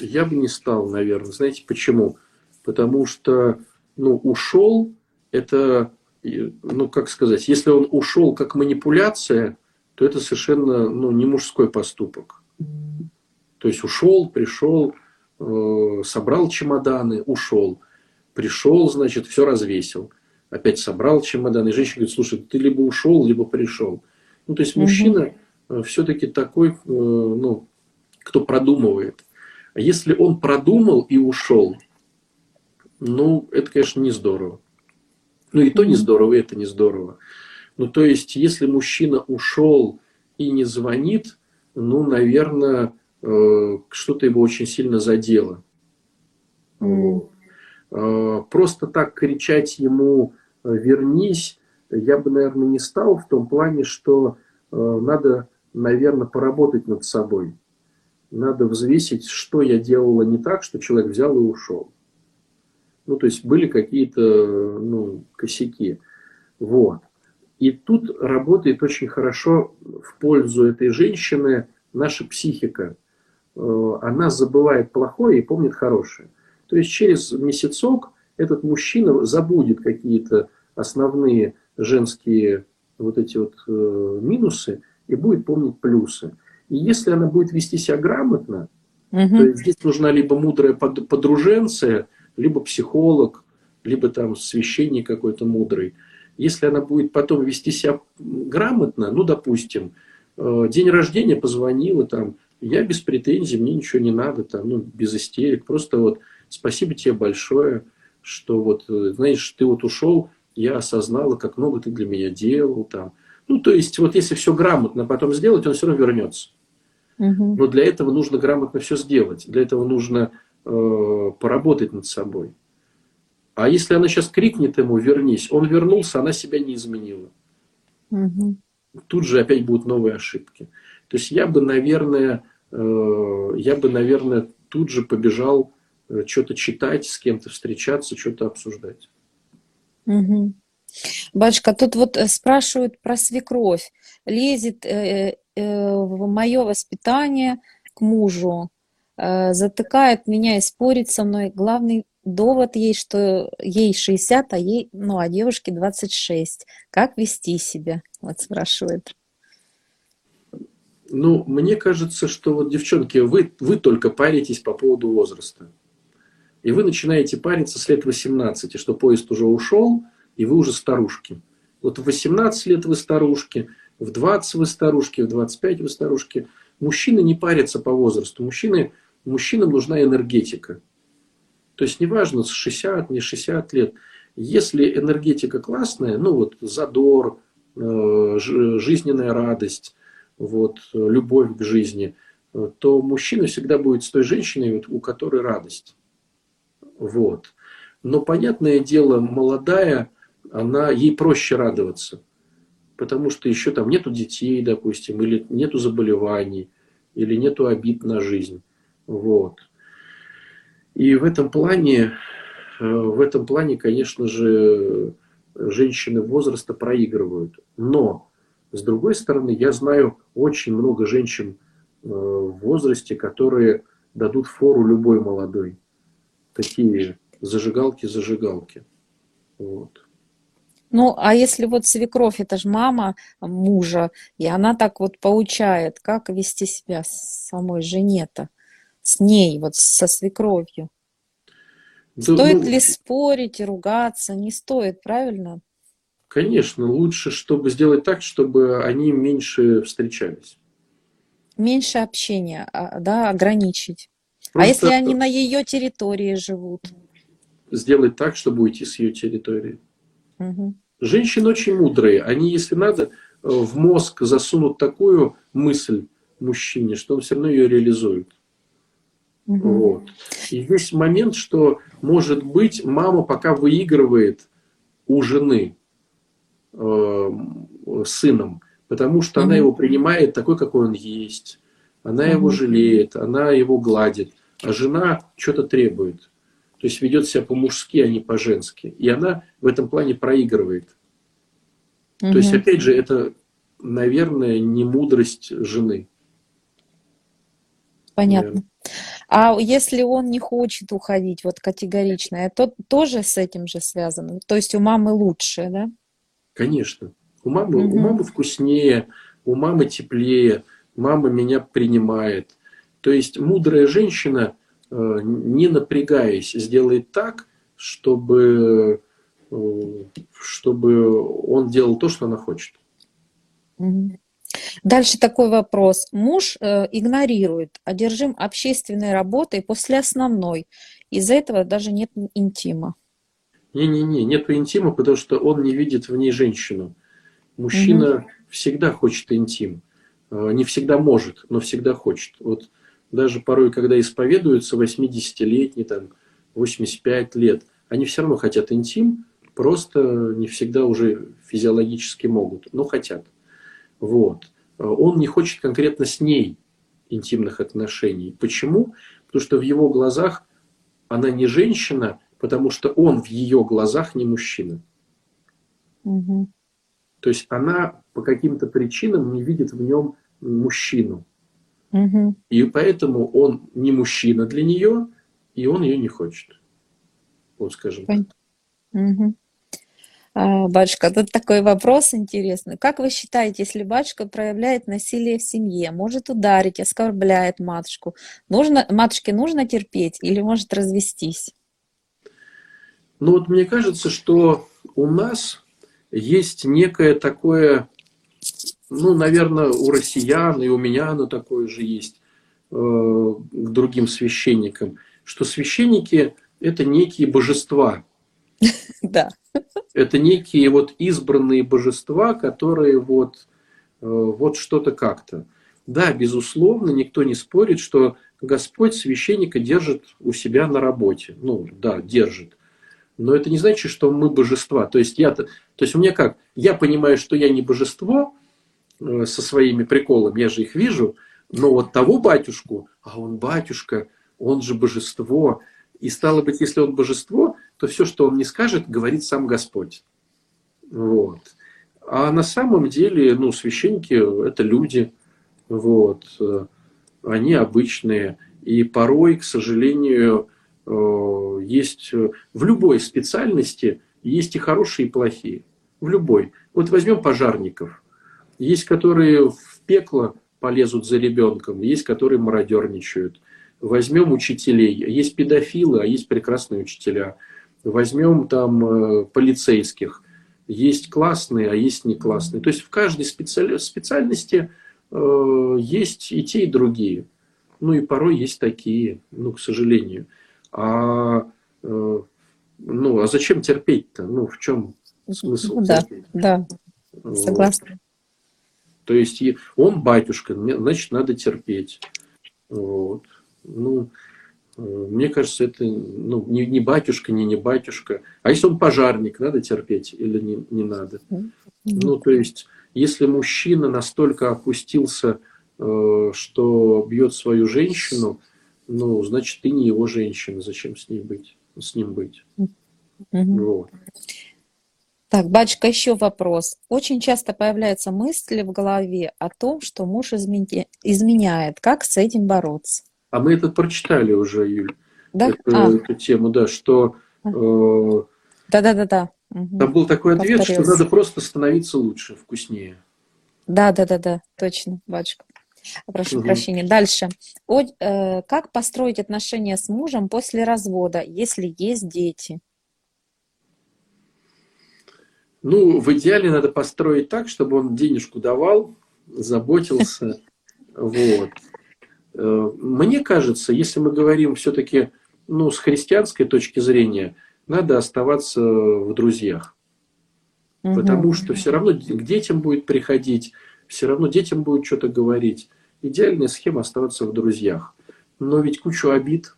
Я бы не стал, наверное. Знаете почему? Потому что, ну, ушел, это, ну, как сказать, если он ушел как манипуляция, то это совершенно, ну, не мужской поступок. То есть ушел, пришел, э, собрал чемоданы, ушел. Пришел, значит, все развесил. Опять собрал чемоданы. И женщина говорит, слушай, ты либо ушел, либо пришел. Ну, то есть мужчина угу. все-таки такой, э, ну, кто продумывает. А если он продумал и ушел, ну, это, конечно, не здорово. Ну, и то не здорово, и это не здорово. Ну, то есть, если мужчина ушел и не звонит, ну, наверное, Э, что-то его очень сильно задело. Mm. Просто так кричать ему «вернись» я бы, наверное, не стал в том плане, что надо, наверное, поработать над собой. Надо взвесить, что я делала не так, что человек взял и ушел. Ну, то есть были какие-то ну, косяки. Вот. И тут работает очень хорошо в пользу этой женщины наша психика. Э, она забывает плохое и помнит хорошее. То есть через месяцок этот мужчина забудет какие-то основные женские вот эти вот э, минусы и будет помнить плюсы. И если она будет вести себя грамотно, угу. то здесь нужна либо мудрая подруженция, либо психолог, либо там священник какой-то мудрый. Если она будет потом вести себя грамотно, ну, допустим, э, день рождения позвонила, там, я без претензий, мне ничего не надо, там, ну, без истерик. Просто вот спасибо тебе большое, что вот, э, знаешь, ты вот ушел, я осознала, как много ты для меня делал. Там. Ну, то есть, вот если все грамотно потом сделать, он все равно вернется. Угу. Но для этого нужно грамотно все сделать. Для этого нужно поработать над собой. А если она сейчас крикнет ему «вернись», он вернулся, она себя не изменила. Угу. Тут же опять будут новые ошибки. То есть я бы, наверное, Э, я бы, наверное, тут же побежал э, что-то читать, с кем-то встречаться, что-то обсуждать. Угу. Батюшка, тут вот э, спрашивают про свекровь. Лезет э, э, в мое воспитание к мужу, э, затыкает меня и спорит со мной. Главный довод ей, что ей 60, а ей, ну, а девушке 26. Как вести себя? Вот спрашивает. Ну, мне кажется, что вот, девчонки, вы, вы только паритесь по поводу возраста. И вы начинаете париться с лет 18, что поезд уже ушел, и вы уже старушки. Вот в 18 лет вы старушки, в 20 вы старушки, в 25 вы старушки. Мужчины не парятся по возрасту. Мужчины, мужчинам нужна энергетика. То есть неважно, с 60, не 60 лет. Если энергетика классная, ну вот задор, э, жизненная радость, вот, любовь к жизни, то мужчина всегда будет с той женщиной, у которой радость. Вот. Но, понятное дело, молодая, она, ей проще радоваться. Потому что еще там нету детей, допустим, или нету заболеваний, или нету обид на жизнь. Вот. И в этом плане, э, в этом плане, конечно же, женщины возраста проигрывают. Но С другой стороны, я знаю очень много женщин э, в возрасте, которые дадут фору любой молодой. Такие зажигалки-зажигалки. Вот. Ну, а если вот свекровь, это же мама мужа, и она так вот поучает, как вести себя с самой жене-то, с ней, вот со свекровью? Да, стоит ну, ли спорить и ругаться? Не стоит, правильно? Конечно, лучше, чтобы сделать так, чтобы они меньше встречались. Меньше общения, а, да, ограничить. А Просто а если они на ее территории живут? Сделать так, чтобы уйти с ее территории. Угу. Женщины очень мудрые. Они, если надо, э, в мозг засунут такую мысль мужчине, что он все равно ее реализует. Угу. Вот. И есть момент, что, может быть, мама пока выигрывает у жены э, сыном, потому что угу. она его принимает такой, какой он есть. Она угу. его жалеет, она его гладит, а жена что-то требует. То есть ведет себя по-мужски, а не по-женски. И она в этом плане проигрывает. Угу. То есть, опять же, это, наверное, не мудрость жены. Понятно. А если он не хочет уходить вот категорично, это тоже с этим же связано? То есть у мамы лучше, да? Конечно. У мамы, угу. у мамы вкуснее, у мамы теплее, мама меня принимает. То есть мудрая женщина, э, не напрягаясь, сделает так, чтобы, э, чтобы он делал то, что она хочет. Угу. Дальше такой вопрос. Муж э, игнорирует, одержим общественной работой после основной. Из-за этого даже нет интима. Не-не-не, нет интима, потому что он не видит в ней женщину. Мужчина угу. всегда хочет интим. Э, не всегда может, но всегда хочет. Вот даже порой, когда исповедуются 80-летние, там, 85 лет, они все равно хотят интим, просто не всегда уже физиологически могут, но хотят. Вот. Э, он не хочет конкретно с ней интимных отношений. Почему? Потому что в его глазах она не женщина, потому что он в ее глазах не мужчина. Угу. То есть она по каким-то причинам не видит в нем мужчину. Угу. И поэтому он не мужчина для нее, и он ее не хочет. Вот скажем так. Угу. А, батюшка, тут такой вопрос интересный. Как вы считаете, если батюшка проявляет насилие в семье, может ударить, оскорбляет матушку, нужно, матушке нужно терпеть или может развестись? Ну вот мне кажется, что у нас есть некое такое, ну, наверное, у россиян и у меня оно такое же есть, э, к другим священникам, что священники – это некие божества. <laughs> Да это некие вот избранные божества, которые вот, э, вот что-то как-то. Да, безусловно, никто не спорит, что Господь священника держит у себя на работе. Ну, да, держит. Но это не значит, что мы божества. То есть, я, то есть у меня как? Я понимаю, что я не божество э, со своими приколами, я же их вижу, но вот того батюшку, а он батюшка, он же божество. И стало быть, если он божество, то все, что он не скажет, говорит сам Господь. Вот. А на самом деле, ну, священники – это люди, вот, они обычные. И порой, к сожалению, э, есть в любой специальности есть и хорошие, и плохие. В любой. Вот возьмем пожарников. Есть, которые в пекло полезут за ребенком, есть, которые мародерничают. Возьмем учителей. Есть педофилы, а есть прекрасные учителя – Возьмем там э, полицейских. Есть классные, а есть не классные. То есть в каждой специаль... специальности э, есть и те, и другие. Ну и порой есть такие, ну, к сожалению. А, э, ну, а зачем терпеть-то? Ну, в чем смысл? Да, терпеть? да, согласна. Вот. То есть он батюшка, значит, надо терпеть. Вот. Ну, мне кажется, это ну, не, не батюшка, не не батюшка. А если он пожарник, надо терпеть или не, не надо? Ну, то есть, если мужчина настолько опустился, э, что бьет свою женщину, ну, значит, ты не его женщина. Зачем с ней быть? С ним быть? Вот. Так, батюшка, еще вопрос. Очень часто появляются мысли в голове о том, что муж изменяет. Как с этим бороться? А мы это прочитали уже, Юль. Да? Это, а. Эту тему, да, что... Э, Да-да-да-да. Угу. Там был такой ответ, Повторился. что надо просто становиться лучше, вкуснее. Да-да-да-да, точно, батюшка. Прошу угу. прощения. Дальше. О, э, как построить отношения с мужем после развода, если есть дети? Ну, в идеале надо построить так, чтобы он денежку давал, заботился. <laughs> Вот. Э, мне кажется, если мы говорим все-таки ну, с христианской точки зрения, надо оставаться в друзьях. Угу. Потому что все равно к детям будет приходить, все равно детям будет что-то говорить. Идеальная схема оставаться в друзьях. Но ведь кучу обид.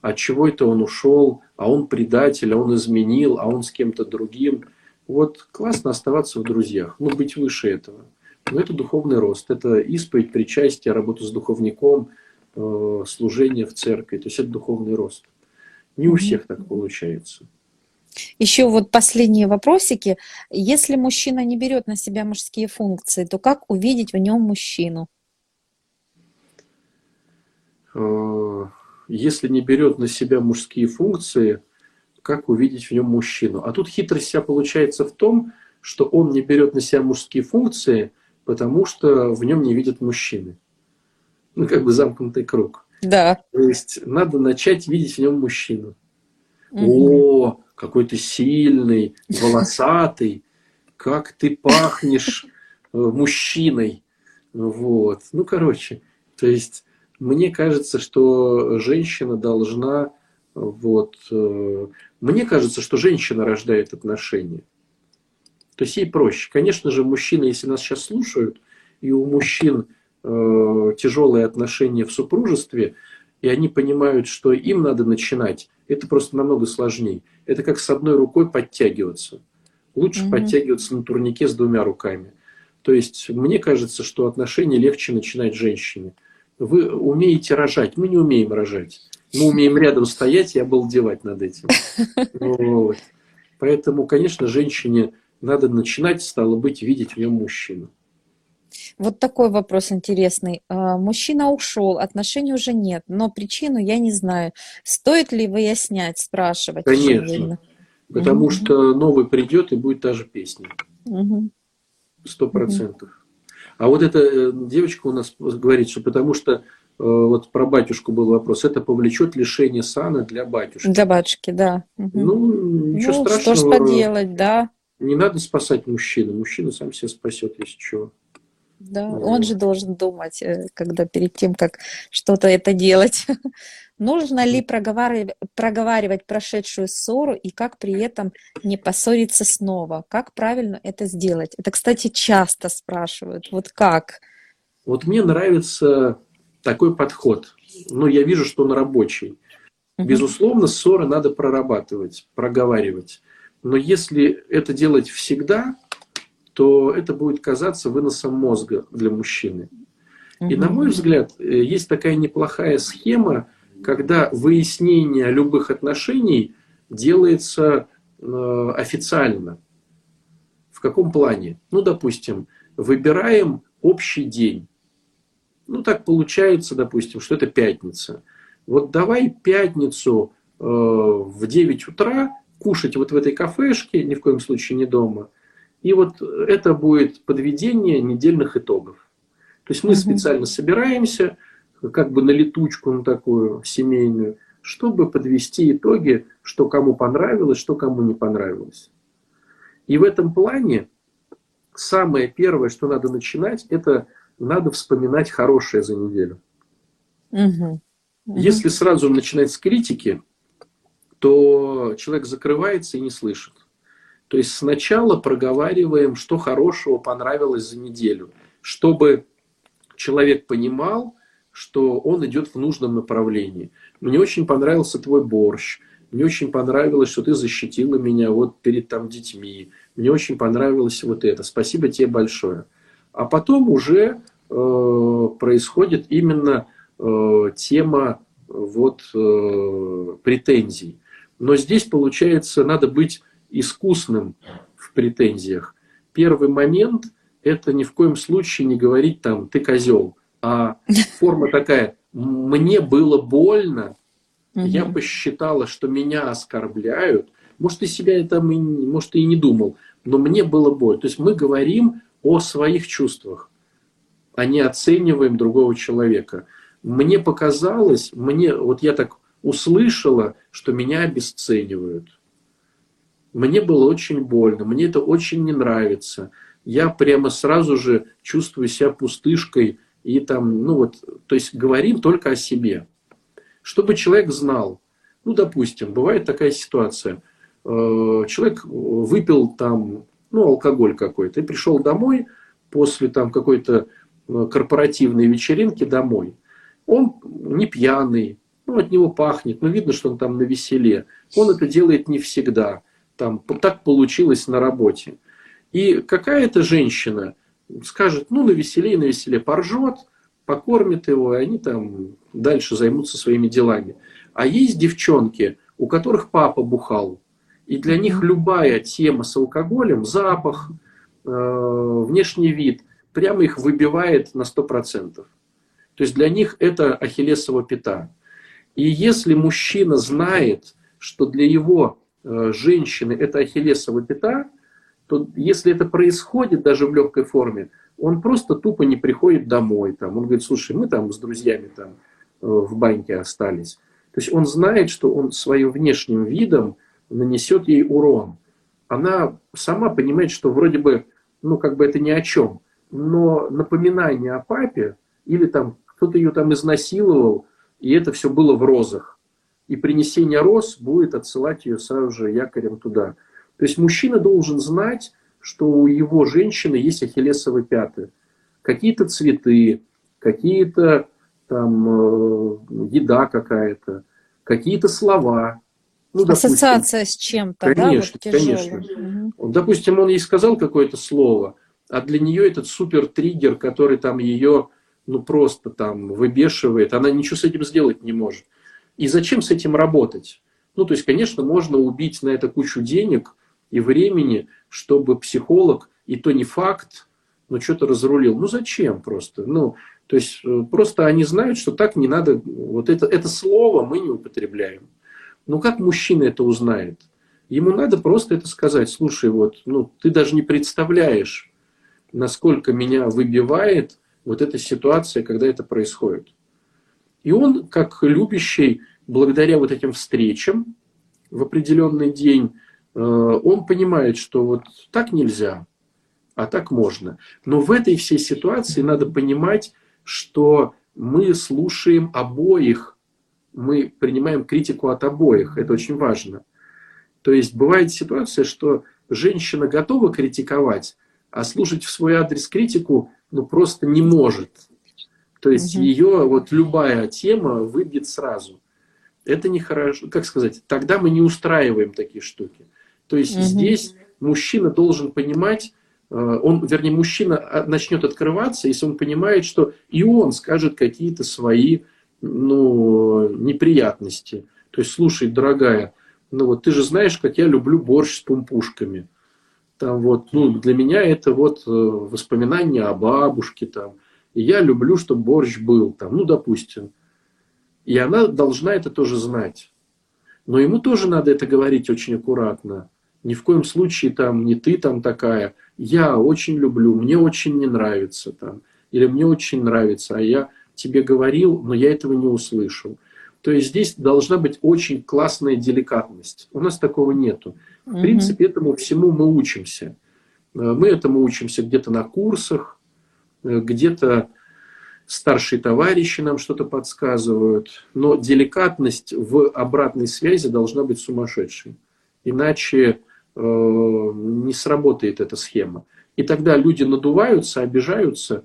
От чего это он ушел, а он предатель, а он изменил, а он с кем-то другим – вот классно оставаться в друзьях, ну, быть выше этого. Но это духовный рост, это исповедь, причастие, работа с духовником, э, служение в церкви. То есть это духовный рост. Не у всех так получается. Еще вот последние вопросики. Если мужчина не берет на себя мужские функции, то как увидеть в нем мужчину? Э, если не берет на себя мужские функции, как увидеть в нем мужчину. А тут хитрость вся получается в том, что он не берет на себя мужские функции, потому что в нем не видят мужчины. Ну, как бы замкнутый круг. Да. То есть надо начать видеть в нем мужчину. Угу. О, какой ты сильный, волосатый, как ты пахнешь э, мужчиной. Вот. Ну, короче, то есть мне кажется, что женщина должна вот. Э, мне кажется, что женщина рождает отношения. То есть ей проще. Конечно же, мужчины, если нас сейчас слушают, и у мужчин э, тяжелые отношения в супружестве, и они понимают, что им надо начинать, это просто намного сложнее. Это как с одной рукой подтягиваться. Лучше mm-hmm. подтягиваться на турнике с двумя руками. То есть мне кажется, что отношения легче начинать женщине. Вы умеете рожать, мы не умеем рожать мы умеем рядом стоять и обалдевать над этим. <laughs> Вот. Поэтому, конечно, женщине надо начинать, стало быть, видеть в нем мужчину. Вот такой вопрос интересный. А, мужчина ушел, отношений уже нет, но причину я не знаю. Стоит ли выяснять, спрашивать? Конечно. Потому угу. что новый придет и будет та же песня. Сто процентов. А вот эта э, девочка у нас говорит, что потому что Э, вот про батюшку был вопрос, это повлечет лишение сана для батюшки. Для батюшки, да. Ну, ничего ну, страшного. Что ж поделать, да. Не надо спасать мужчину, мужчина сам себя спасет, если чего. Да, вот. он же должен думать, э, когда перед тем, как что-то это делать. <laughs> Нужно ли проговаривать, проговаривать прошедшую ссору и как при этом не поссориться снова? Как правильно это сделать? Это, кстати, часто спрашивают. Вот как? Вот мне нравится такой подход. Но я вижу, что он рабочий. Безусловно, ссоры надо прорабатывать, проговаривать. Но если это делать всегда, то это будет казаться выносом мозга для мужчины. И на мой взгляд, э, есть такая неплохая схема, когда выяснение любых отношений делается э, официально. В каком плане? Ну, допустим, выбираем общий день. Ну, так получается, допустим, что это пятница. Вот давай пятницу э, в 9 утра кушать вот в этой кафешке, ни в коем случае не дома. И вот это будет подведение недельных итогов. То есть мы угу. специально собираемся, как бы на летучку, на такую семейную, чтобы подвести итоги, что кому понравилось, что кому не понравилось. И в этом плане самое первое, что надо начинать, это надо вспоминать хорошее за неделю. Угу. Угу. Если сразу начинать с критики, то человек закрывается и не слышит. То есть сначала проговариваем, что хорошего понравилось за неделю, чтобы человек понимал, что он идет в нужном направлении. Мне очень понравился твой борщ, мне очень понравилось, что ты защитила меня вот перед там детьми, мне очень понравилось вот это, спасибо тебе большое. А потом уже э, происходит именно э, тема вот, э, претензий. Но здесь, получается, надо быть искусным в претензиях. Первый момент – это ни в коем случае не говорить там «ты козел», а форма такая «мне было больно», я посчитала, что меня оскорбляют, может, и себя это, может, и не думал, но мне было больно. То есть мы говорим о своих чувствах, а не оцениваем другого человека. Мне показалось, мне, вот я так услышала, что меня обесценивают. Мне было очень больно, мне это очень не нравится. Я прямо сразу же чувствую себя пустышкой и там, ну вот, то есть говорим только о себе. Чтобы человек знал, ну, допустим, бывает такая ситуация, э, человек выпил там, ну, алкоголь какой-то и пришел домой после там какой-то э, корпоративной вечеринки домой. Он не пьяный, ну, от него пахнет, но видно, что он там на веселе. Он это делает не всегда там так получилось на работе. И какая-то женщина скажет, ну, на веселее, на веселее, поржет, покормит его, и они там дальше займутся своими делами. А есть девчонки, у которых папа бухал, и для них любая тема с алкоголем, запах, э, внешний вид, прямо их выбивает на 100%. То есть для них это ахиллесова пята. И если мужчина знает, что для его Э, женщины это ахиллесова пята, то если это происходит даже в легкой форме, он просто тупо не приходит домой. Там. Он говорит, слушай, мы там с друзьями там э, в баньке остались. То есть он знает, что он своим внешним видом нанесет ей урон. Она сама понимает, что вроде бы, ну как бы это ни о чем. Но напоминание о папе, или там кто-то ее там изнасиловал, и это все было в розах и принесение роз будет отсылать ее сразу же якорем туда. То есть мужчина должен знать, что у его женщины есть ахиллесовы пяты. Какие-то цветы, какие-то там э, еда какая-то, какие-то слова. Ну, допустим, Ассоциация с чем-то, конечно, да? Вот конечно. Угу. Допустим, он ей сказал какое-то слово, а для нее этот супер триггер, который там ее ну просто там выбешивает, она ничего с этим сделать не может. И зачем с этим работать? Ну, то есть, конечно, можно убить на это кучу денег и времени, чтобы психолог, и то не факт, но что-то разрулил. Ну, зачем просто? Ну, то есть, э, просто они знают, что так не надо, вот это, это слово мы не употребляем. Ну, как мужчина это узнает? Ему надо просто это сказать. Слушай, вот, ну, ты даже не представляешь, насколько меня выбивает вот эта ситуация, когда это происходит. И он, как любящий, благодаря вот этим встречам в определенный день, э, он понимает, что вот так нельзя, а так можно. Но в этой всей ситуации надо понимать, что мы слушаем обоих, мы принимаем критику от обоих. Это очень важно. То есть бывает ситуация, что женщина готова критиковать, а слушать в свой адрес критику ну, просто не может. То есть угу. ее вот любая тема выбьет сразу. Это нехорошо. Как сказать? Тогда мы не устраиваем такие штуки. То есть угу. здесь мужчина должен понимать, э, он, вернее, мужчина а, начнет открываться, если он понимает, что и он скажет какие-то свои ну, неприятности. То есть, слушай, дорогая, ну вот ты же знаешь, как я люблю борщ с пумпушками. Там вот, ну, для меня это вот э, воспоминания о бабушке, там, и я люблю, чтобы борщ был там, ну, допустим. И она должна это тоже знать. Но ему тоже надо это говорить очень аккуратно. Ни в коем случае там не ты там такая. Я очень люблю, мне очень не нравится там. Или мне очень нравится, а я тебе говорил, но я этого не услышал. То есть здесь должна быть очень классная деликатность. У нас такого нету. В принципе, этому всему мы учимся. Э, мы этому учимся где-то на курсах, Э, где-то старшие товарищи нам что-то подсказывают, но деликатность в обратной связи должна быть сумасшедшей. Иначе э, не сработает эта схема. И тогда люди надуваются, обижаются,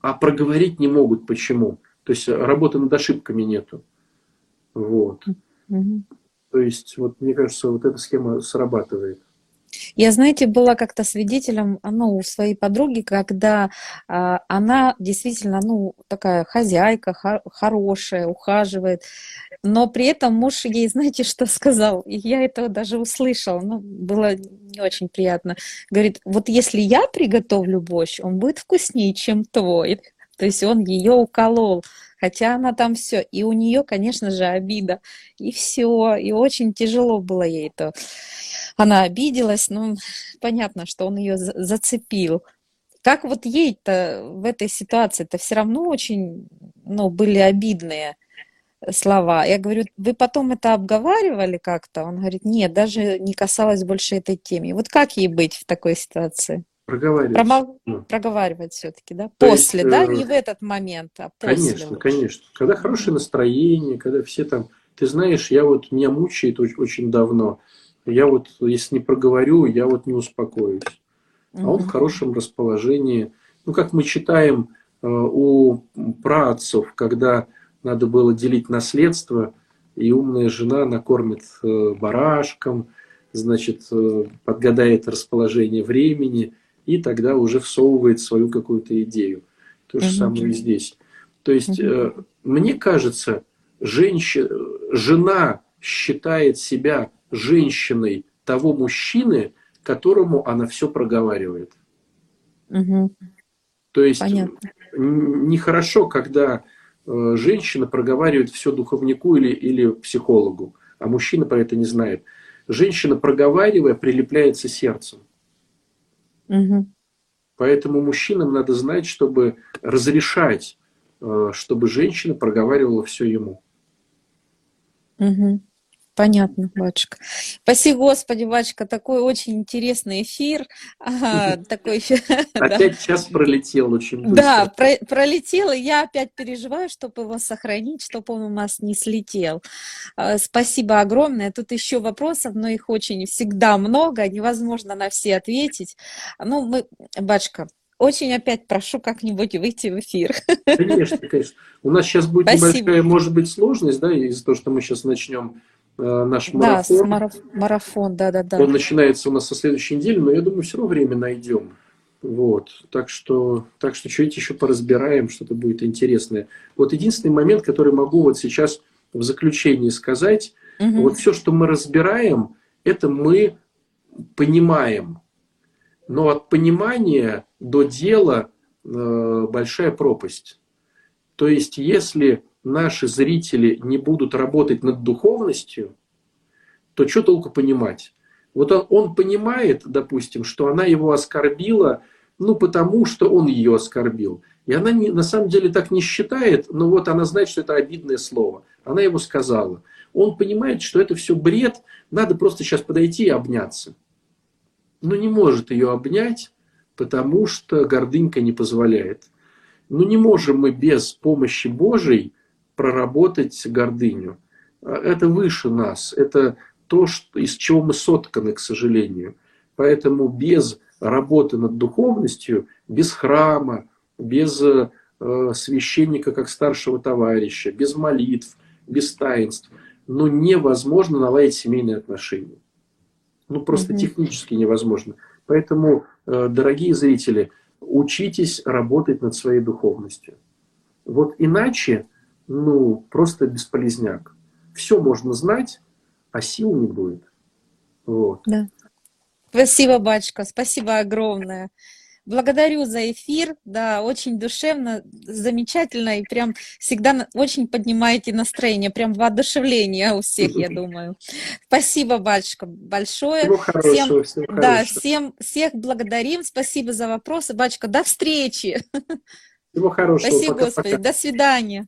а проговорить не могут. Почему? То есть работы над ошибками нету. Вот. Угу. То есть, вот мне кажется, вот эта схема срабатывает. Я, знаете, была как-то свидетелем, ну, у своей подруги, когда а, она действительно, ну, такая хозяйка, хор- хорошая, ухаживает, но при этом муж ей, знаете, что сказал? И я этого даже услышала, ну, было не очень приятно. Говорит, вот если я приготовлю борщ, он будет вкуснее, чем твой. То есть он ее уколол, хотя она там все. И у нее, конечно же, обида. И все. И очень тяжело было ей это она обиделась, ну, понятно, что он ее зацепил. Как вот ей-то в этой ситуации-то все равно очень, ну, были обидные слова. Я говорю, вы потом это обговаривали как-то? Он говорит, нет, даже не касалось больше этой темы. Вот как ей быть в такой ситуации? Проговаривать. Промол... Ну. Проговаривать все-таки, да? То после, есть, да? Э... Не в этот момент, а после. Конечно, уже. конечно. Когда хорошее настроение, когда все там... Ты знаешь, я вот, меня мучает очень, давно я вот, если не проговорю, я вот не успокоюсь. А он в хорошем расположении. Ну, как мы читаем э, у праотцев, когда надо было делить наследство, и умная жена накормит э, барашком, значит, э, подгадает расположение времени, и тогда уже всовывает свою какую-то идею. То же самое и здесь. То есть, мне кажется, женщина, жена считает себя женщиной того мужчины, которому она все проговаривает. Угу. То есть Понятно. нехорошо, когда э, женщина проговаривает все духовнику или, или психологу, а мужчина про это не знает. Женщина, проговаривая, прилепляется сердцем. Угу. Поэтому мужчинам надо знать, чтобы разрешать, э, чтобы женщина проговаривала все ему. Угу. Понятно, батюшка. Спасибо, Господи, батюшка, такой очень интересный эфир. Такой... <laughs> Опять час пролетел очень быстро. Да, про пролетел, и я опять переживаю, чтобы его сохранить, чтобы он у нас не слетел. А, спасибо огромное. Тут еще вопросов, но их очень всегда много, невозможно на все ответить. Ну, мы, батюшка, очень опять прошу как-нибудь выйти в эфир. Конечно, конечно. У нас сейчас будет Спасибо. небольшая, может быть, сложность, да, из-за того, что мы сейчас начнем наш марафон. Да, мараф, марафон, да, да, да. Он начинается у нас со следующей недели, но я думаю, все равно время найдем. Вот. Так что, так что что-нибудь еще поразбираем, что-то будет интересное. Вот единственный момент, который могу вот сейчас в заключении сказать, угу. вот все, что мы разбираем, это мы понимаем. Но от понимания до дела э, большая пропасть. То есть, если наши зрители не будут работать над духовностью, то что толку понимать? Вот он, он понимает, допустим, что она его оскорбила, ну, потому что он ее оскорбил. И она не, на самом деле так не считает, но вот она знает, что это обидное слово. Она ему сказала. Он понимает, что это все бред, надо просто сейчас подойти и обняться. Но не может ее обнять, потому что гордынька не позволяет. Ну не можем мы без помощи Божией проработать гордыню. Это выше нас, это то, что, из чего мы сотканы, к сожалению. Поэтому без работы над духовностью, без храма, без э, священника как старшего товарища, без молитв, без таинств, ну, невозможно наладить семейные отношения. Ну, просто mm-hmm. технически невозможно. Поэтому, э, дорогие зрители, учитесь работать над своей духовностью. Вот иначе ну, просто бесполезняк. Все можно знать, а сил не будет. Вот. Да. Спасибо, батюшка, спасибо огромное. Благодарю за эфир, да, очень душевно, замечательно, и прям всегда очень поднимаете настроение, прям воодушевление у всех, я <laughs> думаю. Спасибо, батюшка, большое. Всего хорошего, всем, всего да, хорошего. всем, всех благодарим, спасибо за вопросы, батюшка, до встречи. Всего хорошего. Спасибо, пока, Господи, пока. до свидания.